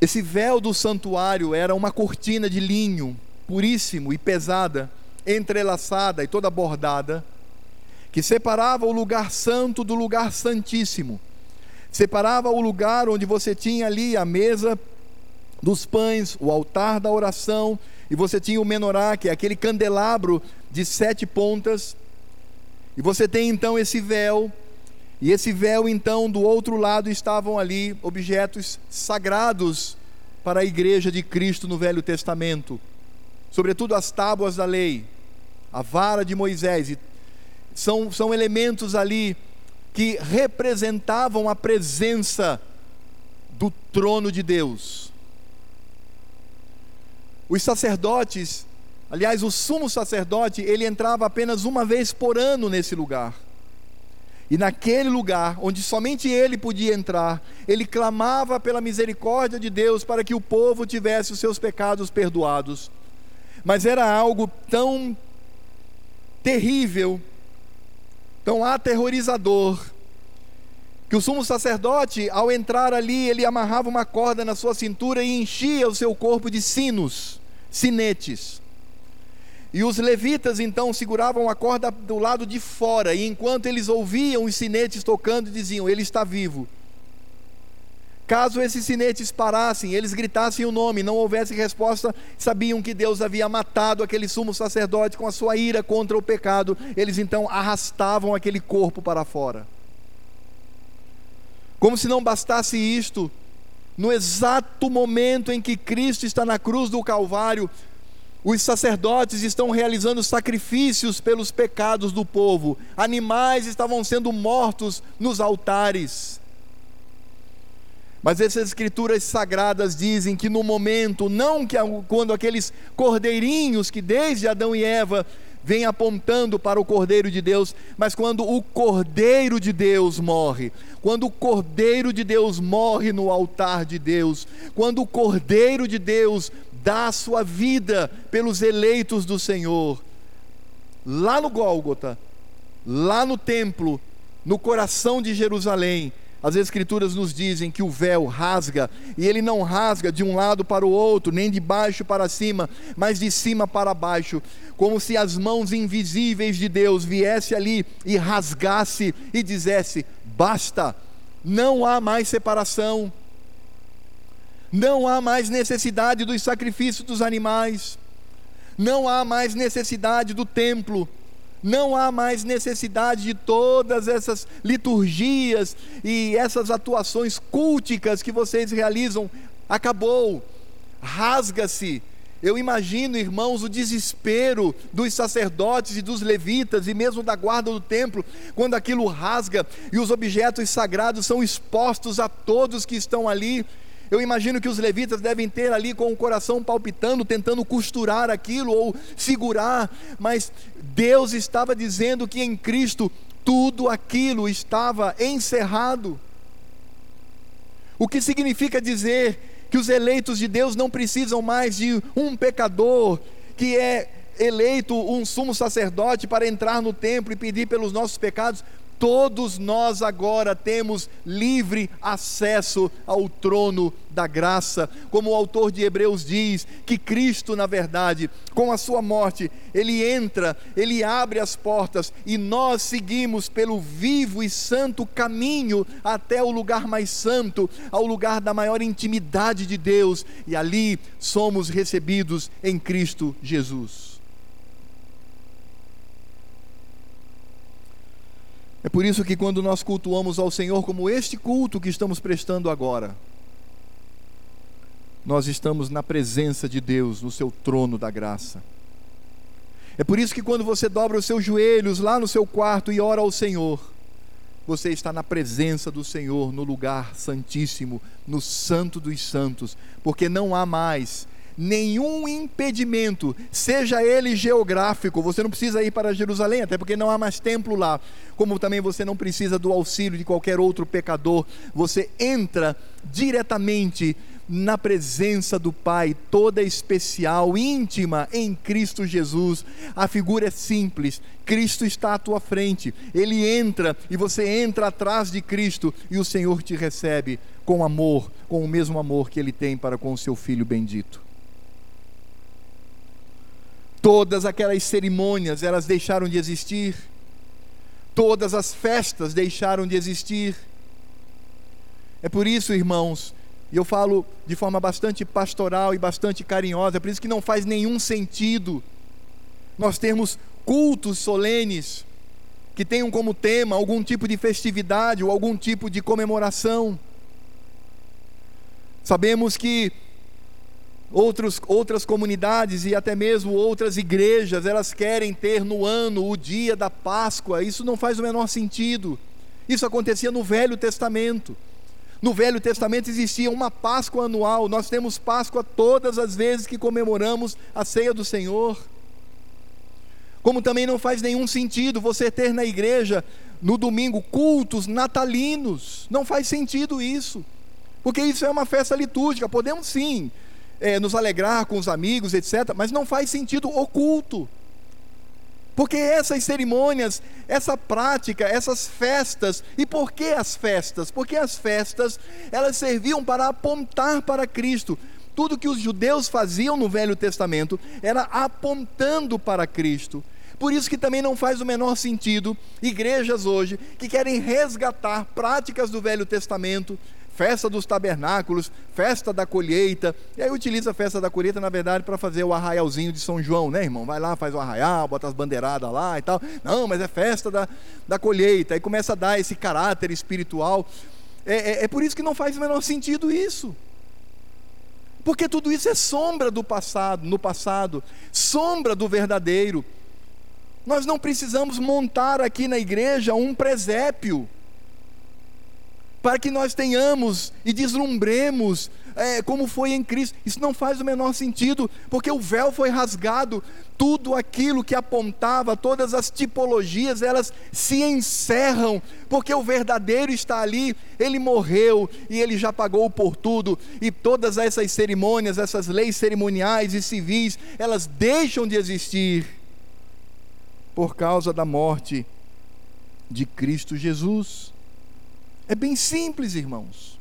Speaker 1: Esse véu do santuário era uma cortina de linho puríssimo e pesada, entrelaçada e toda bordada, que separava o lugar santo do lugar santíssimo. Separava o lugar onde você tinha ali a mesa dos pães, o altar da oração, e você tinha o menorá, que é aquele candelabro de sete pontas, e você tem então esse véu, e esse véu então do outro lado estavam ali objetos sagrados para a igreja de Cristo no Velho Testamento, sobretudo as tábuas da lei, a vara de Moisés, e são, são elementos ali que representavam a presença do trono de Deus. Os sacerdotes, aliás, o sumo sacerdote, ele entrava apenas uma vez por ano nesse lugar. E naquele lugar, onde somente ele podia entrar, ele clamava pela misericórdia de Deus para que o povo tivesse os seus pecados perdoados. Mas era algo tão terrível tão aterrorizador, que o sumo sacerdote, ao entrar ali, ele amarrava uma corda na sua cintura e enchia o seu corpo de sinos, sinetes. E os levitas então seguravam a corda do lado de fora, e enquanto eles ouviam os sinetes tocando, diziam: Ele está vivo. Caso esses sinetes parassem, eles gritassem o nome, não houvesse resposta, sabiam que Deus havia matado aquele sumo sacerdote com a sua ira contra o pecado, eles então arrastavam aquele corpo para fora. Como se não bastasse isto, no exato momento em que Cristo está na cruz do Calvário, os sacerdotes estão realizando sacrifícios pelos pecados do povo, animais estavam sendo mortos nos altares. Mas essas escrituras sagradas dizem que no momento, não que quando aqueles cordeirinhos que desde Adão e Eva vêm apontando para o Cordeiro de Deus, mas quando o Cordeiro de Deus morre, quando o Cordeiro de Deus morre no altar de Deus, quando o Cordeiro de Deus dá a sua vida pelos eleitos do Senhor, lá no Gólgota, lá no templo, no coração de Jerusalém, as Escrituras nos dizem que o véu rasga, e ele não rasga de um lado para o outro, nem de baixo para cima, mas de cima para baixo, como se as mãos invisíveis de Deus viesse ali e rasgasse e dissesse: basta, não há mais separação, não há mais necessidade dos sacrifícios dos animais, não há mais necessidade do templo, não há mais necessidade de todas essas liturgias e essas atuações culticas que vocês realizam. Acabou, rasga-se. Eu imagino, irmãos, o desespero dos sacerdotes e dos levitas e mesmo da guarda do templo, quando aquilo rasga e os objetos sagrados são expostos a todos que estão ali. Eu imagino que os levitas devem ter ali com o coração palpitando, tentando costurar aquilo ou segurar, mas Deus estava dizendo que em Cristo tudo aquilo estava encerrado. O que significa dizer que os eleitos de Deus não precisam mais de um pecador que é eleito um sumo sacerdote para entrar no templo e pedir pelos nossos pecados. Todos nós agora temos livre acesso ao trono da graça, como o autor de Hebreus diz, que Cristo, na verdade, com a sua morte, ele entra, ele abre as portas e nós seguimos pelo vivo e santo caminho até o lugar mais santo, ao lugar da maior intimidade de Deus, e ali somos recebidos em Cristo Jesus. É por isso que quando nós cultuamos ao Senhor como este culto que estamos prestando agora, nós estamos na presença de Deus, no seu trono da graça. É por isso que quando você dobra os seus joelhos lá no seu quarto e ora ao Senhor, você está na presença do Senhor, no lugar santíssimo, no santo dos santos, porque não há mais nenhum impedimento, seja ele geográfico, você não precisa ir para Jerusalém, até porque não há mais templo lá, como também você não precisa do auxílio de qualquer outro pecador, você entra diretamente na presença do Pai, toda especial, íntima em Cristo Jesus. A figura é simples, Cristo está à tua frente, ele entra e você entra atrás de Cristo e o Senhor te recebe com amor, com o mesmo amor que ele tem para com o seu filho bendito. Todas aquelas cerimônias, elas deixaram de existir. Todas as festas deixaram de existir. É por isso, irmãos, e eu falo de forma bastante pastoral e bastante carinhosa, é por isso que não faz nenhum sentido nós termos cultos solenes que tenham como tema algum tipo de festividade ou algum tipo de comemoração. Sabemos que Outros, outras comunidades e até mesmo outras igrejas, elas querem ter no ano o dia da Páscoa. Isso não faz o menor sentido. Isso acontecia no Velho Testamento. No Velho Testamento existia uma Páscoa anual. Nós temos Páscoa todas as vezes que comemoramos a ceia do Senhor. Como também não faz nenhum sentido você ter na igreja no domingo cultos natalinos. Não faz sentido isso. Porque isso é uma festa litúrgica. Podemos sim é, nos alegrar com os amigos, etc., mas não faz sentido oculto. Porque essas cerimônias, essa prática, essas festas, e por que as festas? Porque as festas, elas serviam para apontar para Cristo. Tudo que os judeus faziam no Velho Testamento era apontando para Cristo. Por isso que também não faz o menor sentido igrejas hoje que querem resgatar práticas do Velho Testamento, festa dos tabernáculos, festa da colheita. E aí utiliza a festa da colheita, na verdade, para fazer o arraialzinho de São João, né, irmão? Vai lá, faz o arraial, bota as bandeiradas lá e tal. Não, mas é festa da, da colheita. Aí começa a dar esse caráter espiritual. É, é, é por isso que não faz o menor sentido isso. Porque tudo isso é sombra do passado, no passado, sombra do verdadeiro. Nós não precisamos montar aqui na igreja um presépio para que nós tenhamos e deslumbremos é, como foi em Cristo. Isso não faz o menor sentido, porque o véu foi rasgado, tudo aquilo que apontava, todas as tipologias, elas se encerram, porque o verdadeiro está ali, ele morreu e ele já pagou por tudo, e todas essas cerimônias, essas leis cerimoniais e civis, elas deixam de existir por causa da morte de Cristo Jesus. É bem simples, irmãos.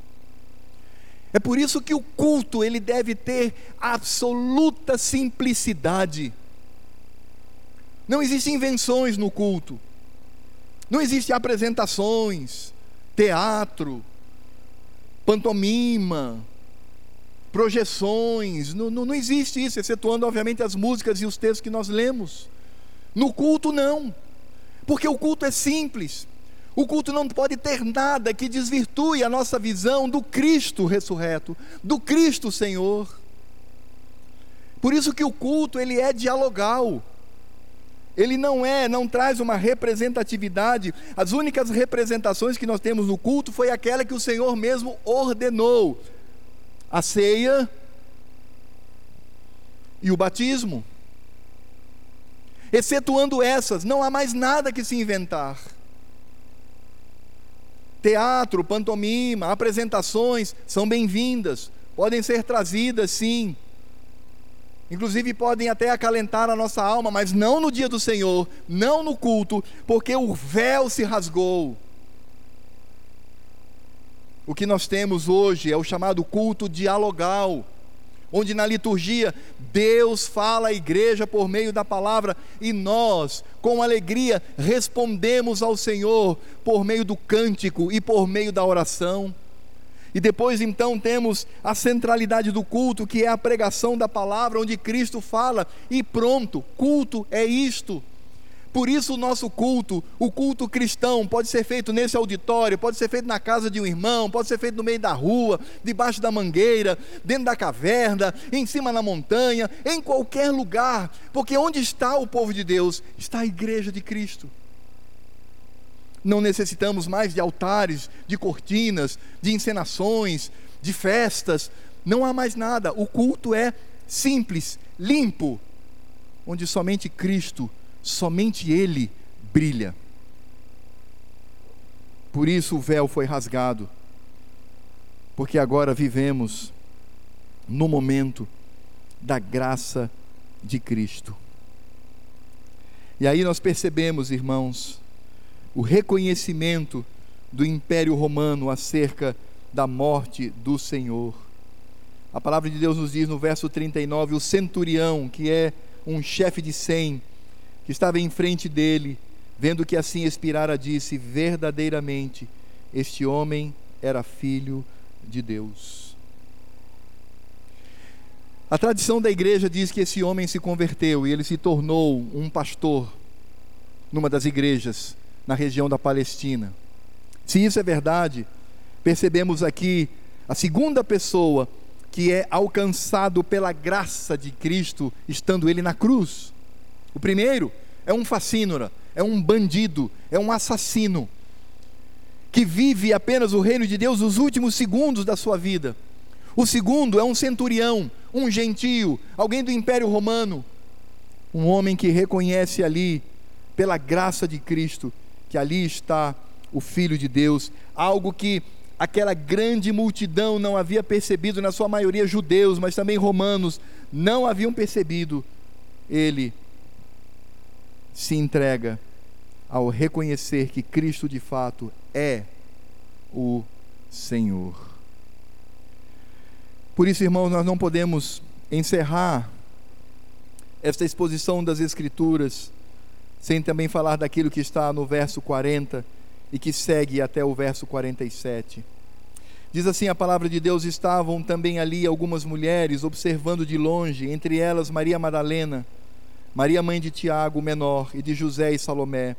Speaker 1: É por isso que o culto ele deve ter absoluta simplicidade. Não existem invenções no culto. Não existem apresentações, teatro, pantomima, projeções. Não, não, não existe isso, excetuando, obviamente, as músicas e os textos que nós lemos. No culto, não. Porque o culto é simples. O culto não pode ter nada que desvirtue a nossa visão do Cristo ressurreto, do Cristo Senhor. Por isso que o culto ele é dialogal. Ele não é, não traz uma representatividade. As únicas representações que nós temos no culto foi aquela que o Senhor mesmo ordenou: a ceia e o batismo. Excetuando essas, não há mais nada que se inventar teatro, pantomima, apresentações são bem-vindas, podem ser trazidas sim. inclusive podem até acalentar a nossa alma, mas não no dia do Senhor, não no culto, porque o véu se rasgou. O que nós temos hoje é o chamado culto dialogal, onde na liturgia Deus fala à igreja por meio da palavra e nós, com alegria, respondemos ao Senhor por meio do cântico e por meio da oração. E depois então temos a centralidade do culto, que é a pregação da palavra, onde Cristo fala, e pronto, culto é isto. Por isso, o nosso culto, o culto cristão, pode ser feito nesse auditório, pode ser feito na casa de um irmão, pode ser feito no meio da rua, debaixo da mangueira, dentro da caverna, em cima na montanha, em qualquer lugar, porque onde está o povo de Deus? Está a igreja de Cristo. Não necessitamos mais de altares, de cortinas, de encenações, de festas, não há mais nada. O culto é simples, limpo, onde somente Cristo somente Ele brilha. Por isso o véu foi rasgado, porque agora vivemos no momento da graça de Cristo. E aí nós percebemos, irmãos, o reconhecimento do Império Romano acerca da morte do Senhor. A palavra de Deus nos diz no verso 39: o centurião, que é um chefe de cem, que estava em frente dele, vendo que assim expirara, disse: Verdadeiramente, este homem era filho de Deus. A tradição da igreja diz que esse homem se converteu e ele se tornou um pastor numa das igrejas na região da Palestina. Se isso é verdade, percebemos aqui a segunda pessoa que é alcançado pela graça de Cristo, estando ele na cruz. O primeiro é um facínora, é um bandido, é um assassino, que vive apenas o reino de Deus os últimos segundos da sua vida. O segundo é um centurião, um gentio, alguém do Império Romano, um homem que reconhece ali, pela graça de Cristo, que ali está o Filho de Deus, algo que aquela grande multidão não havia percebido, na sua maioria judeus, mas também romanos, não haviam percebido. Ele se entrega ao reconhecer que Cristo de fato é o Senhor. Por isso, irmãos, nós não podemos encerrar esta exposição das Escrituras sem também falar daquilo que está no verso 40 e que segue até o verso 47. Diz assim a palavra de Deus: Estavam também ali algumas mulheres observando de longe, entre elas Maria Madalena Maria, mãe de Tiago, menor, e de José e Salomé,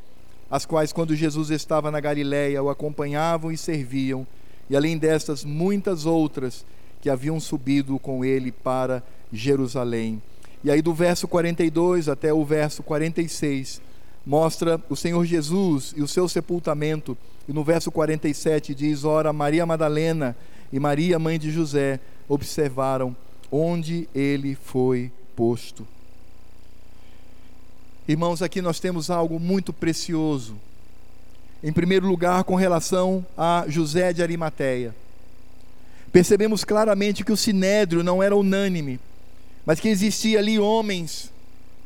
Speaker 1: as quais, quando Jesus estava na Galiléia, o acompanhavam e serviam, e além destas, muitas outras que haviam subido com ele para Jerusalém. E aí, do verso 42 até o verso 46, mostra o Senhor Jesus e o seu sepultamento. E no verso 47 diz: Ora, Maria Madalena e Maria, mãe de José, observaram onde ele foi posto. Irmãos, aqui nós temos algo muito precioso. Em primeiro lugar, com relação a José de Arimateia. Percebemos claramente que o sinédrio não era unânime, mas que existia ali homens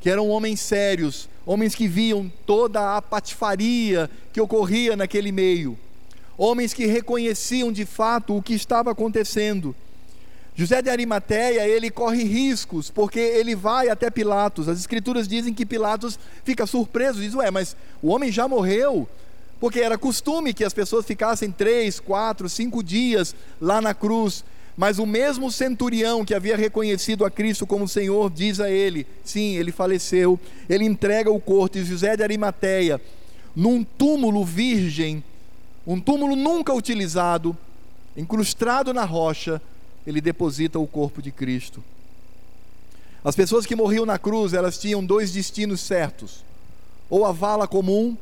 Speaker 1: que eram homens sérios, homens que viam toda a patifaria que ocorria naquele meio, homens que reconheciam de fato o que estava acontecendo José de Arimateia, ele corre riscos, porque ele vai até Pilatos. As escrituras dizem que Pilatos fica surpreso, diz: Ué, mas o homem já morreu. Porque era costume que as pessoas ficassem três, quatro, cinco dias lá na cruz. Mas o mesmo centurião que havia reconhecido a Cristo como Senhor diz a ele: sim, ele faleceu. Ele entrega o corpo de José de Arimateia num túmulo virgem, um túmulo nunca utilizado, incrustado na rocha ele deposita o corpo de Cristo. As pessoas que morriam na cruz, elas tinham dois destinos certos: ou a vala comum,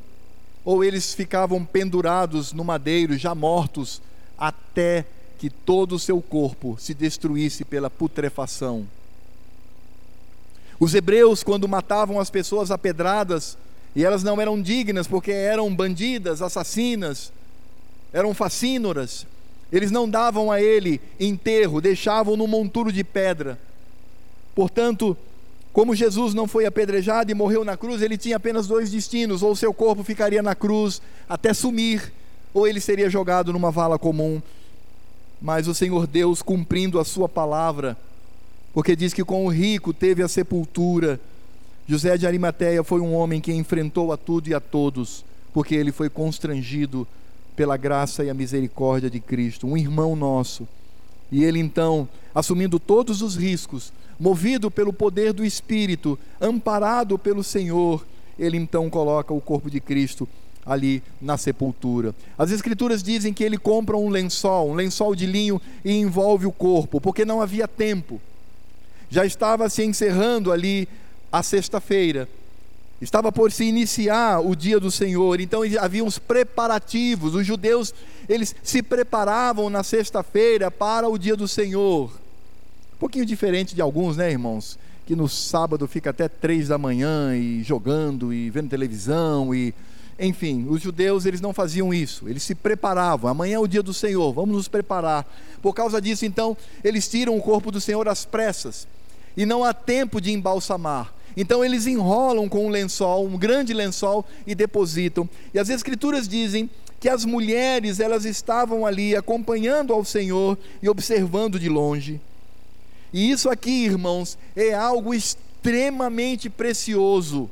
Speaker 1: ou eles ficavam pendurados no madeiro, já mortos, até que todo o seu corpo se destruísse pela putrefação. Os hebreus, quando matavam as pessoas a pedradas, e elas não eram dignas porque eram bandidas, assassinas, eram facínoras, eles não davam a ele enterro, deixavam no monturo de pedra. Portanto, Como Jesus não foi apedrejado e morreu na cruz, ele tinha apenas dois destinos: ou seu corpo ficaria na cruz até sumir, ou ele seria jogado numa vala comum. Mas o Senhor Deus, cumprindo a sua palavra, porque diz que com o rico teve a sepultura. José de Arimateia foi um homem que enfrentou a tudo e a todos, porque ele foi constrangido pela graça e a misericórdia de Cristo, um irmão nosso. E ele então, assumindo todos os riscos, movido pelo poder do Espírito, amparado pelo Senhor, ele então coloca o corpo de Cristo ali na sepultura. As Escrituras dizem que ele compra um lençol, um lençol de linho e envolve o corpo, porque não havia tempo já estava se encerrando ali a sexta-feira. Estava por se iniciar o dia do Senhor, então havia uns preparativos. Os judeus, eles se preparavam na sexta-feira para o dia do Senhor. Um pouquinho diferente de alguns, né, irmãos? Que no sábado fica até três da manhã e jogando e vendo televisão e enfim, os judeus eles não faziam isso, eles se preparavam. Amanhã é o dia do Senhor, vamos nos preparar. Por causa disso, então, eles tiram o corpo do Senhor às pressas e não há tempo de embalsamar. Então eles enrolam com um lençol, um grande lençol e depositam. E as escrituras dizem que as mulheres, elas estavam ali acompanhando ao Senhor e observando de longe. E isso aqui, irmãos, é algo extremamente precioso.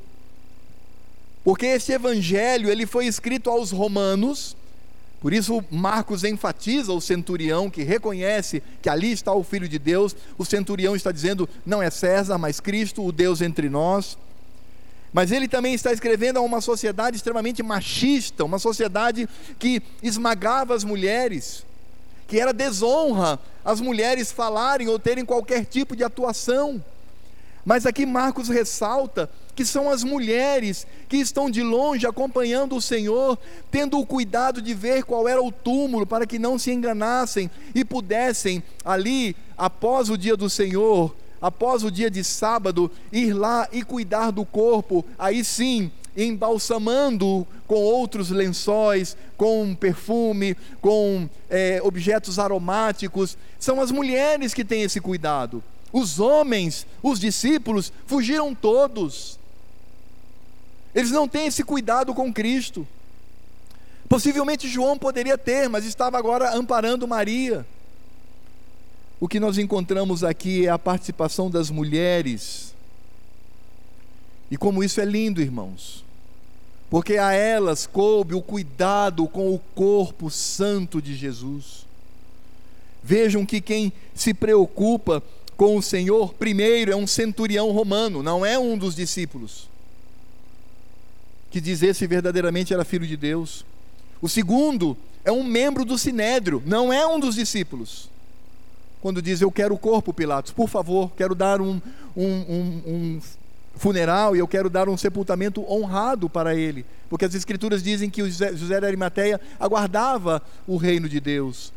Speaker 1: Porque esse evangelho, ele foi escrito aos romanos, por isso, Marcos enfatiza o centurião que reconhece que ali está o Filho de Deus. O centurião está dizendo: não é César, mas Cristo, o Deus entre nós. Mas ele também está escrevendo a uma sociedade extremamente machista, uma sociedade que esmagava as mulheres, que era desonra as mulheres falarem ou terem qualquer tipo de atuação. Mas aqui Marcos ressalta que são as mulheres que estão de longe acompanhando o Senhor, tendo o cuidado de ver qual era o túmulo para que não se enganassem e pudessem ali, após o dia do Senhor, após o dia de sábado, ir lá e cuidar do corpo, aí sim, embalsamando com outros lençóis, com perfume, com é, objetos aromáticos. São as mulheres que têm esse cuidado. Os homens, os discípulos, fugiram todos. Eles não têm esse cuidado com Cristo. Possivelmente João poderia ter, mas estava agora amparando Maria. O que nós encontramos aqui é a participação das mulheres. E como isso é lindo, irmãos. Porque a elas coube o cuidado com o corpo santo de Jesus. Vejam que quem se preocupa com o Senhor, primeiro é um centurião romano, não é um dos discípulos que diz esse verdadeiramente era filho de Deus. O segundo é um membro do sinédrio, não é um dos discípulos. Quando diz eu quero o corpo, Pilatos, por favor, quero dar um, um, um, um funeral e eu quero dar um sepultamento honrado para ele, porque as escrituras dizem que José, José de Arimateia aguardava o reino de Deus.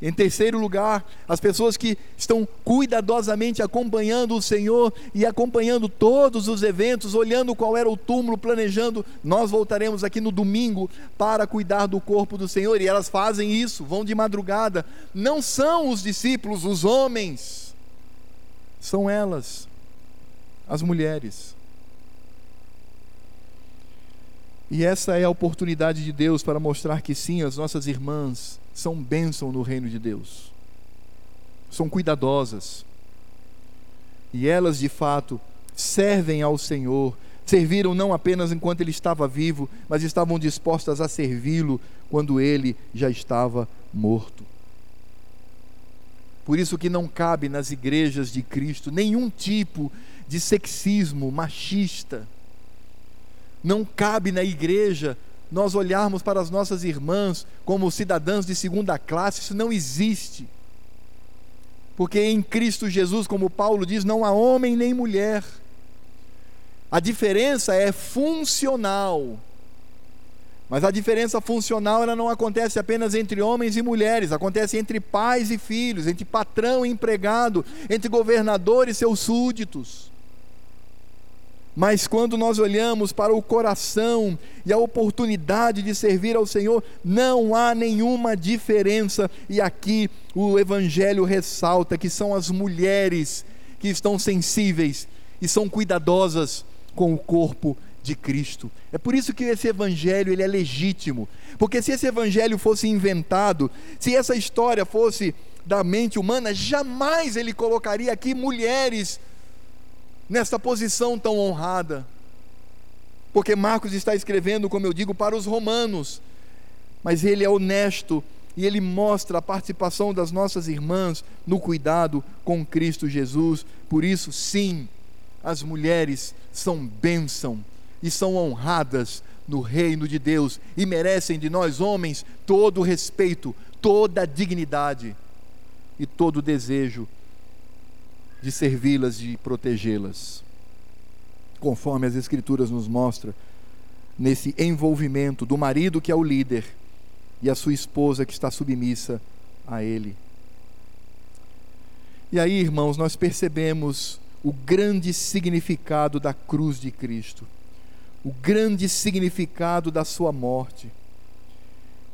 Speaker 1: Em terceiro lugar, as pessoas que estão cuidadosamente acompanhando o Senhor e acompanhando todos os eventos, olhando qual era o túmulo, planejando, nós voltaremos aqui no domingo para cuidar do corpo do Senhor, e elas fazem isso, vão de madrugada. Não são os discípulos, os homens, são elas, as mulheres. E essa é a oportunidade de Deus para mostrar que sim, as nossas irmãs são bênção no reino de Deus. São cuidadosas. E elas, de fato, servem ao Senhor. Serviram não apenas enquanto ele estava vivo, mas estavam dispostas a servi-lo quando ele já estava morto. Por isso que não cabe nas igrejas de Cristo nenhum tipo de sexismo machista não cabe na igreja nós olharmos para as nossas irmãs como cidadãs de segunda classe, isso não existe. Porque em Cristo Jesus, como Paulo diz, não há homem nem mulher. A diferença é funcional. Mas a diferença funcional ela não acontece apenas entre homens e mulheres, acontece entre pais e filhos, entre patrão e empregado, entre governador e seus súditos. Mas quando nós olhamos para o coração e a oportunidade de servir ao Senhor, não há nenhuma diferença. E aqui o Evangelho ressalta que são as mulheres que estão sensíveis e são cuidadosas com o corpo de Cristo. É por isso que esse evangelho ele é legítimo, porque se esse evangelho fosse inventado, se essa história fosse da mente humana, jamais ele colocaria aqui mulheres nessa posição tão honrada. Porque Marcos está escrevendo, como eu digo, para os romanos, mas ele é honesto e ele mostra a participação das nossas irmãs no cuidado com Cristo Jesus. Por isso, sim, as mulheres são bênção e são honradas no reino de Deus e merecem de nós homens todo o respeito, toda a dignidade e todo o desejo de servi-las, de protegê-las. Conforme as Escrituras nos mostram, nesse envolvimento do marido que é o líder e a sua esposa que está submissa a ele. E aí, irmãos, nós percebemos o grande significado da cruz de Cristo, o grande significado da sua morte.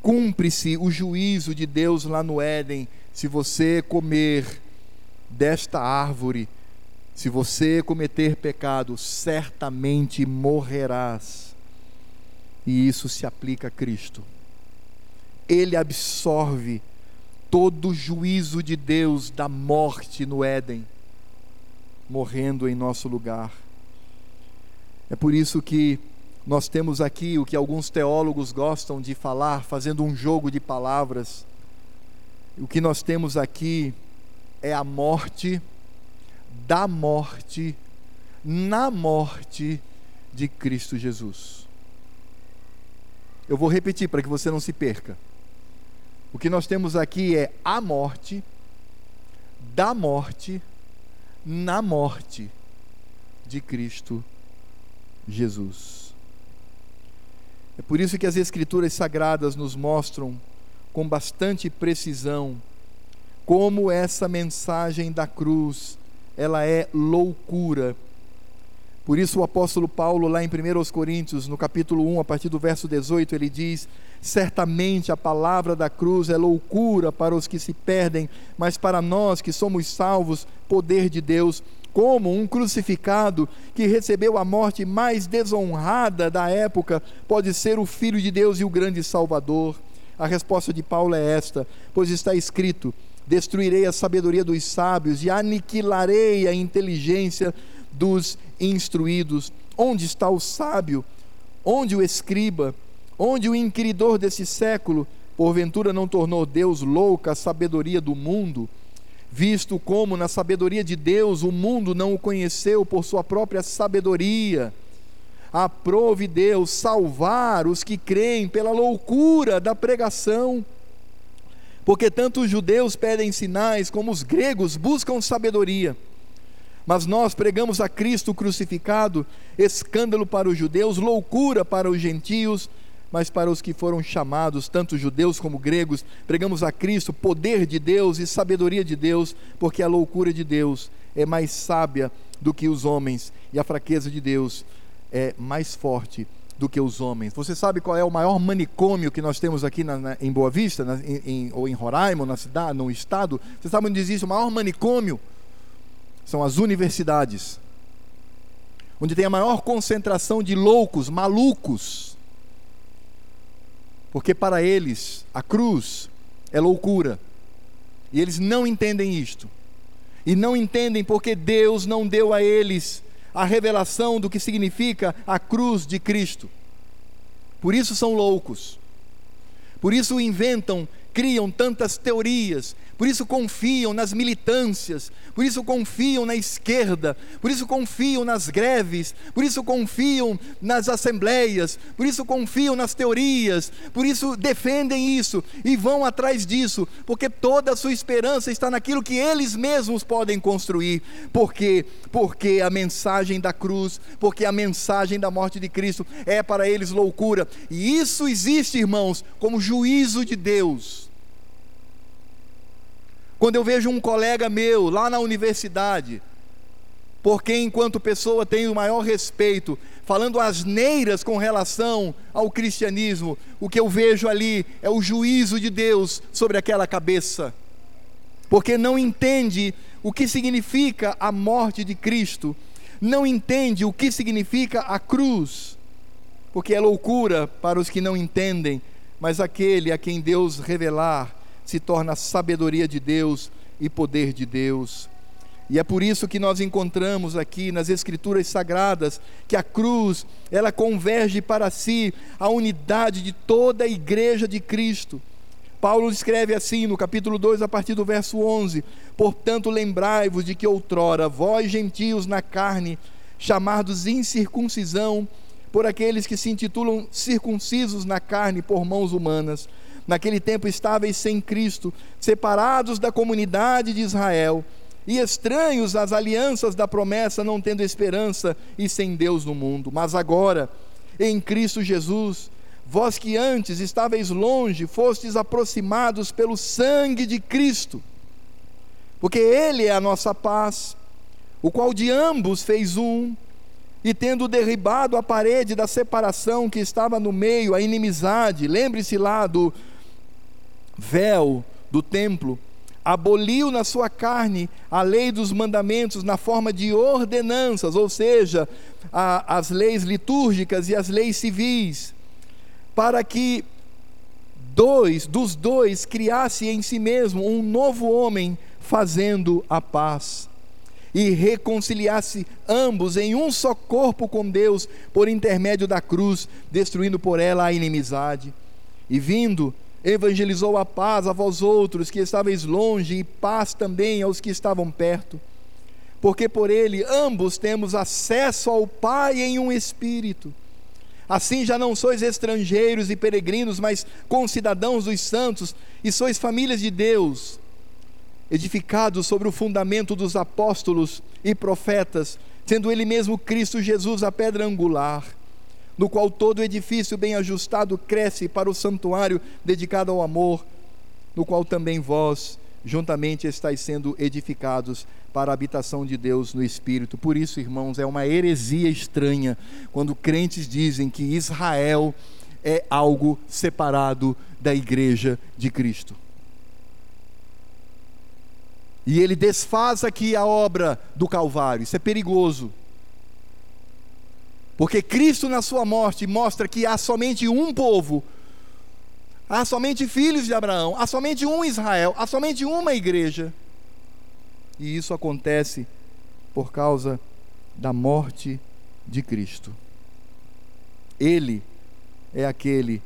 Speaker 1: Cumpre-se o juízo de Deus lá no Éden, se você comer desta árvore, se você cometer pecado, certamente morrerás. E isso se aplica a Cristo ele absorve todo o juízo de Deus da morte no Éden, morrendo em nosso lugar. É por isso que nós temos aqui o que alguns teólogos gostam de falar, fazendo um jogo de palavras. O que nós temos aqui é a morte da morte na morte de Cristo Jesus. Eu vou repetir para que você não se perca. O que nós temos aqui é a morte, da morte, na morte de Cristo Jesus. É por isso que as Escrituras Sagradas nos mostram com bastante precisão como essa mensagem da cruz ela é loucura. Por isso o apóstolo Paulo lá em 1 Coríntios, no capítulo 1, a partir do verso 18, ele diz: Certamente a palavra da cruz é loucura para os que se perdem, mas para nós que somos salvos, poder de Deus. Como um crucificado que recebeu a morte mais desonrada da época pode ser o Filho de Deus e o grande Salvador? A resposta de Paulo é esta: pois está escrito: Destruirei a sabedoria dos sábios e aniquilarei a inteligência dos instruídos. Onde está o sábio? Onde o escriba? onde o inquiridor desse século, porventura não tornou Deus louca a sabedoria do mundo, visto como na sabedoria de Deus o mundo não o conheceu por sua própria sabedoria. Aprove Deus salvar os que creem pela loucura da pregação. Porque tanto os judeus pedem sinais, como os gregos buscam sabedoria. Mas nós pregamos a Cristo crucificado, escândalo para os judeus, loucura para os gentios mas para os que foram chamados, tanto judeus como gregos, pregamos a Cristo, poder de Deus e sabedoria de Deus, porque a loucura de Deus é mais sábia do que os homens, e a fraqueza de Deus é mais forte do que os homens. Você sabe qual é o maior manicômio que nós temos aqui na, na, em Boa Vista, na, em, ou em Roraima, na cidade, no estado? Você sabe onde existe o maior manicômio? São as universidades, onde tem a maior concentração de loucos, malucos porque para eles a cruz é loucura. E eles não entendem isto. E não entendem porque Deus não deu a eles a revelação do que significa a cruz de Cristo. Por isso são loucos. Por isso inventam, criam tantas teorias, por isso confiam nas militâncias, por isso confiam na esquerda, por isso confiam nas greves, por isso confiam nas assembleias, por isso confiam nas teorias, por isso defendem isso e vão atrás disso, porque toda a sua esperança está naquilo que eles mesmos podem construir. Por quê? Porque a mensagem da cruz, porque a mensagem da morte de Cristo é para eles loucura, e isso existe, irmãos, como juízo de Deus quando eu vejo um colega meu lá na universidade, por quem, enquanto pessoa, tenho o maior respeito, falando asneiras com relação ao cristianismo, o que eu vejo ali é o juízo de Deus sobre aquela cabeça, porque não entende o que significa a morte de Cristo não entende o que significa a cruz, porque é loucura para os que não entendem, mas aquele a quem Deus revelar se torna sabedoria de Deus e poder de Deus. E é por isso que nós encontramos aqui nas escrituras sagradas que a cruz, ela converge para si a unidade de toda a igreja de Cristo. Paulo escreve assim no capítulo 2, a partir do verso 11: Portanto, lembrai-vos de que outrora vós gentios na carne, chamados incircuncisão por aqueles que se intitulam circuncisos na carne por mãos humanas, naquele tempo estáveis sem Cristo, separados da comunidade de Israel e estranhos às alianças da promessa, não tendo esperança e sem Deus no mundo. Mas agora, em Cristo Jesus, vós que antes estáveis longe, fostes aproximados pelo sangue de Cristo, porque Ele é a nossa paz, o qual de ambos fez um, e tendo derribado a parede da separação que estava no meio, a inimizade, lembre-se lá do véu do templo, aboliu na sua carne a lei dos mandamentos na forma de ordenanças, ou seja, a, as leis litúrgicas e as leis civis, para que dois dos dois criasse em si mesmo um novo homem fazendo a paz e reconciliasse ambos em um só corpo com Deus por intermédio da cruz, destruindo por ela a inimizade. E vindo evangelizou a paz a vós outros que estáveis longe, e paz também aos que estavam perto. Porque por ele ambos temos acesso ao Pai em um espírito. Assim já não sois estrangeiros e peregrinos, mas concidadãos dos santos, e sois famílias de Deus, edificados sobre o fundamento dos apóstolos e profetas, sendo ele mesmo Cristo Jesus a pedra angular no qual todo edifício bem ajustado cresce para o santuário dedicado ao amor, no qual também vós juntamente estáis sendo edificados para a habitação de Deus no Espírito. Por isso, irmãos, é uma heresia estranha quando crentes dizem que Israel é algo separado da igreja de Cristo. E ele desfaz aqui a obra do Calvário, isso é perigoso. Porque Cristo, na sua morte, mostra que há somente um povo, há somente filhos de Abraão, há somente um Israel, há somente uma igreja. E isso acontece por causa da morte de Cristo. Ele é aquele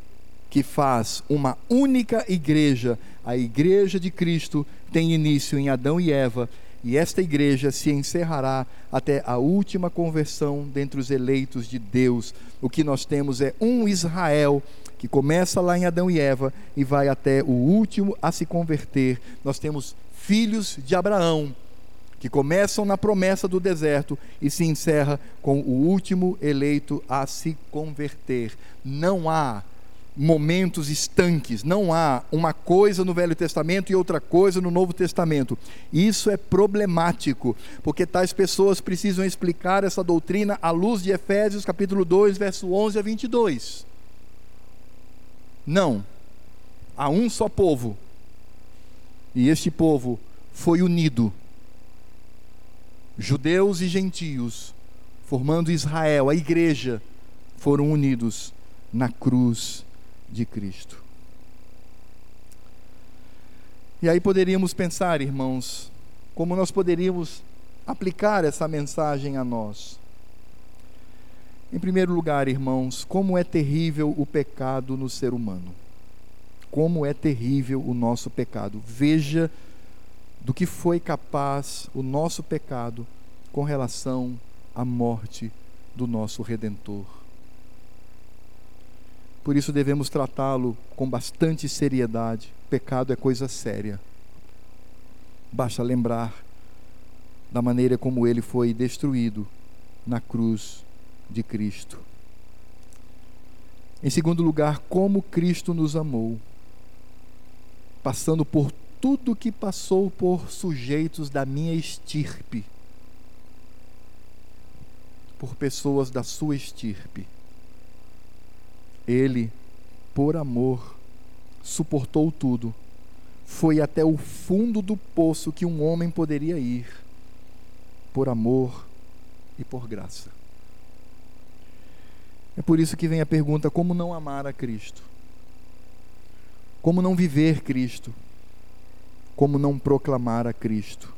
Speaker 1: que faz uma única igreja. A igreja de Cristo tem início em Adão e Eva e esta igreja se encerrará até a última conversão dentre os eleitos de Deus. O que nós temos é um Israel que começa lá em Adão e Eva e vai até o último a se converter. Nós temos filhos de Abraão que começam na promessa do deserto e se encerra com o último eleito a se converter. Não há momentos estanques, não há uma coisa no Velho Testamento e outra coisa no Novo Testamento. Isso é problemático, porque tais pessoas precisam explicar essa doutrina à luz de Efésios capítulo 2, verso 11 a 22. Não. Há um só povo. E este povo foi unido. Judeus e gentios, formando Israel, a igreja, foram unidos na cruz de Cristo. E aí poderíamos pensar, irmãos, como nós poderíamos aplicar essa mensagem a nós. Em primeiro lugar, irmãos, como é terrível o pecado no ser humano. Como é terrível o nosso pecado. Veja do que foi capaz o nosso pecado com relação à morte do nosso redentor. Por isso devemos tratá-lo com bastante seriedade. Pecado é coisa séria. Basta lembrar da maneira como ele foi destruído na cruz de Cristo. Em segundo lugar, como Cristo nos amou, passando por tudo que passou por sujeitos da minha estirpe, por pessoas da sua estirpe ele, por amor, suportou tudo. Foi até o fundo do poço que um homem poderia ir. Por amor, e por graça. É por isso que vem a pergunta: como não amar a Cristo? Como não viver Cristo? Como não proclamar a Cristo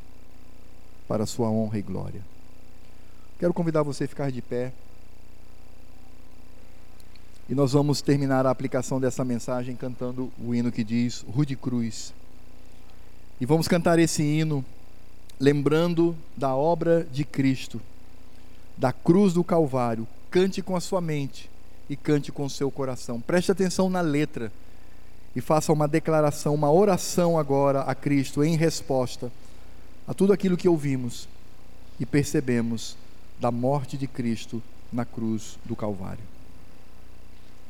Speaker 1: para a sua honra e glória? Quero convidar você a ficar de pé. E nós vamos terminar a aplicação dessa mensagem cantando o hino que diz Rude Cruz. E vamos cantar esse hino lembrando da obra de Cristo, da cruz do Calvário. Cante com a sua mente e cante com o seu coração. Preste atenção na letra e faça uma declaração, uma oração agora a Cristo em resposta a tudo aquilo que ouvimos e percebemos da morte de Cristo na cruz do Calvário.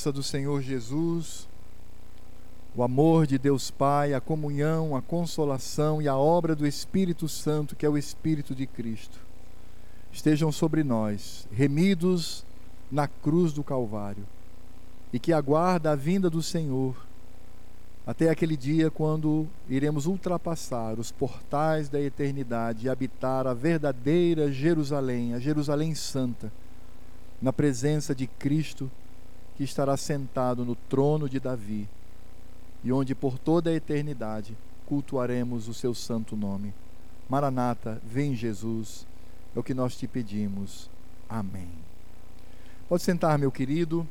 Speaker 1: graça do Senhor Jesus, o amor de Deus Pai, a comunhão, a consolação e a obra do Espírito Santo, que é o Espírito de Cristo, estejam sobre nós, remidos na cruz do Calvário, e que aguarda a vinda do Senhor, até aquele dia quando iremos ultrapassar os portais da eternidade e habitar a verdadeira Jerusalém, a Jerusalém Santa, na presença de Cristo, que estará sentado no trono de Davi e onde por toda a eternidade cultuaremos o seu santo nome. Maranata, vem Jesus é o que nós te pedimos. Amém. Pode sentar, meu querido.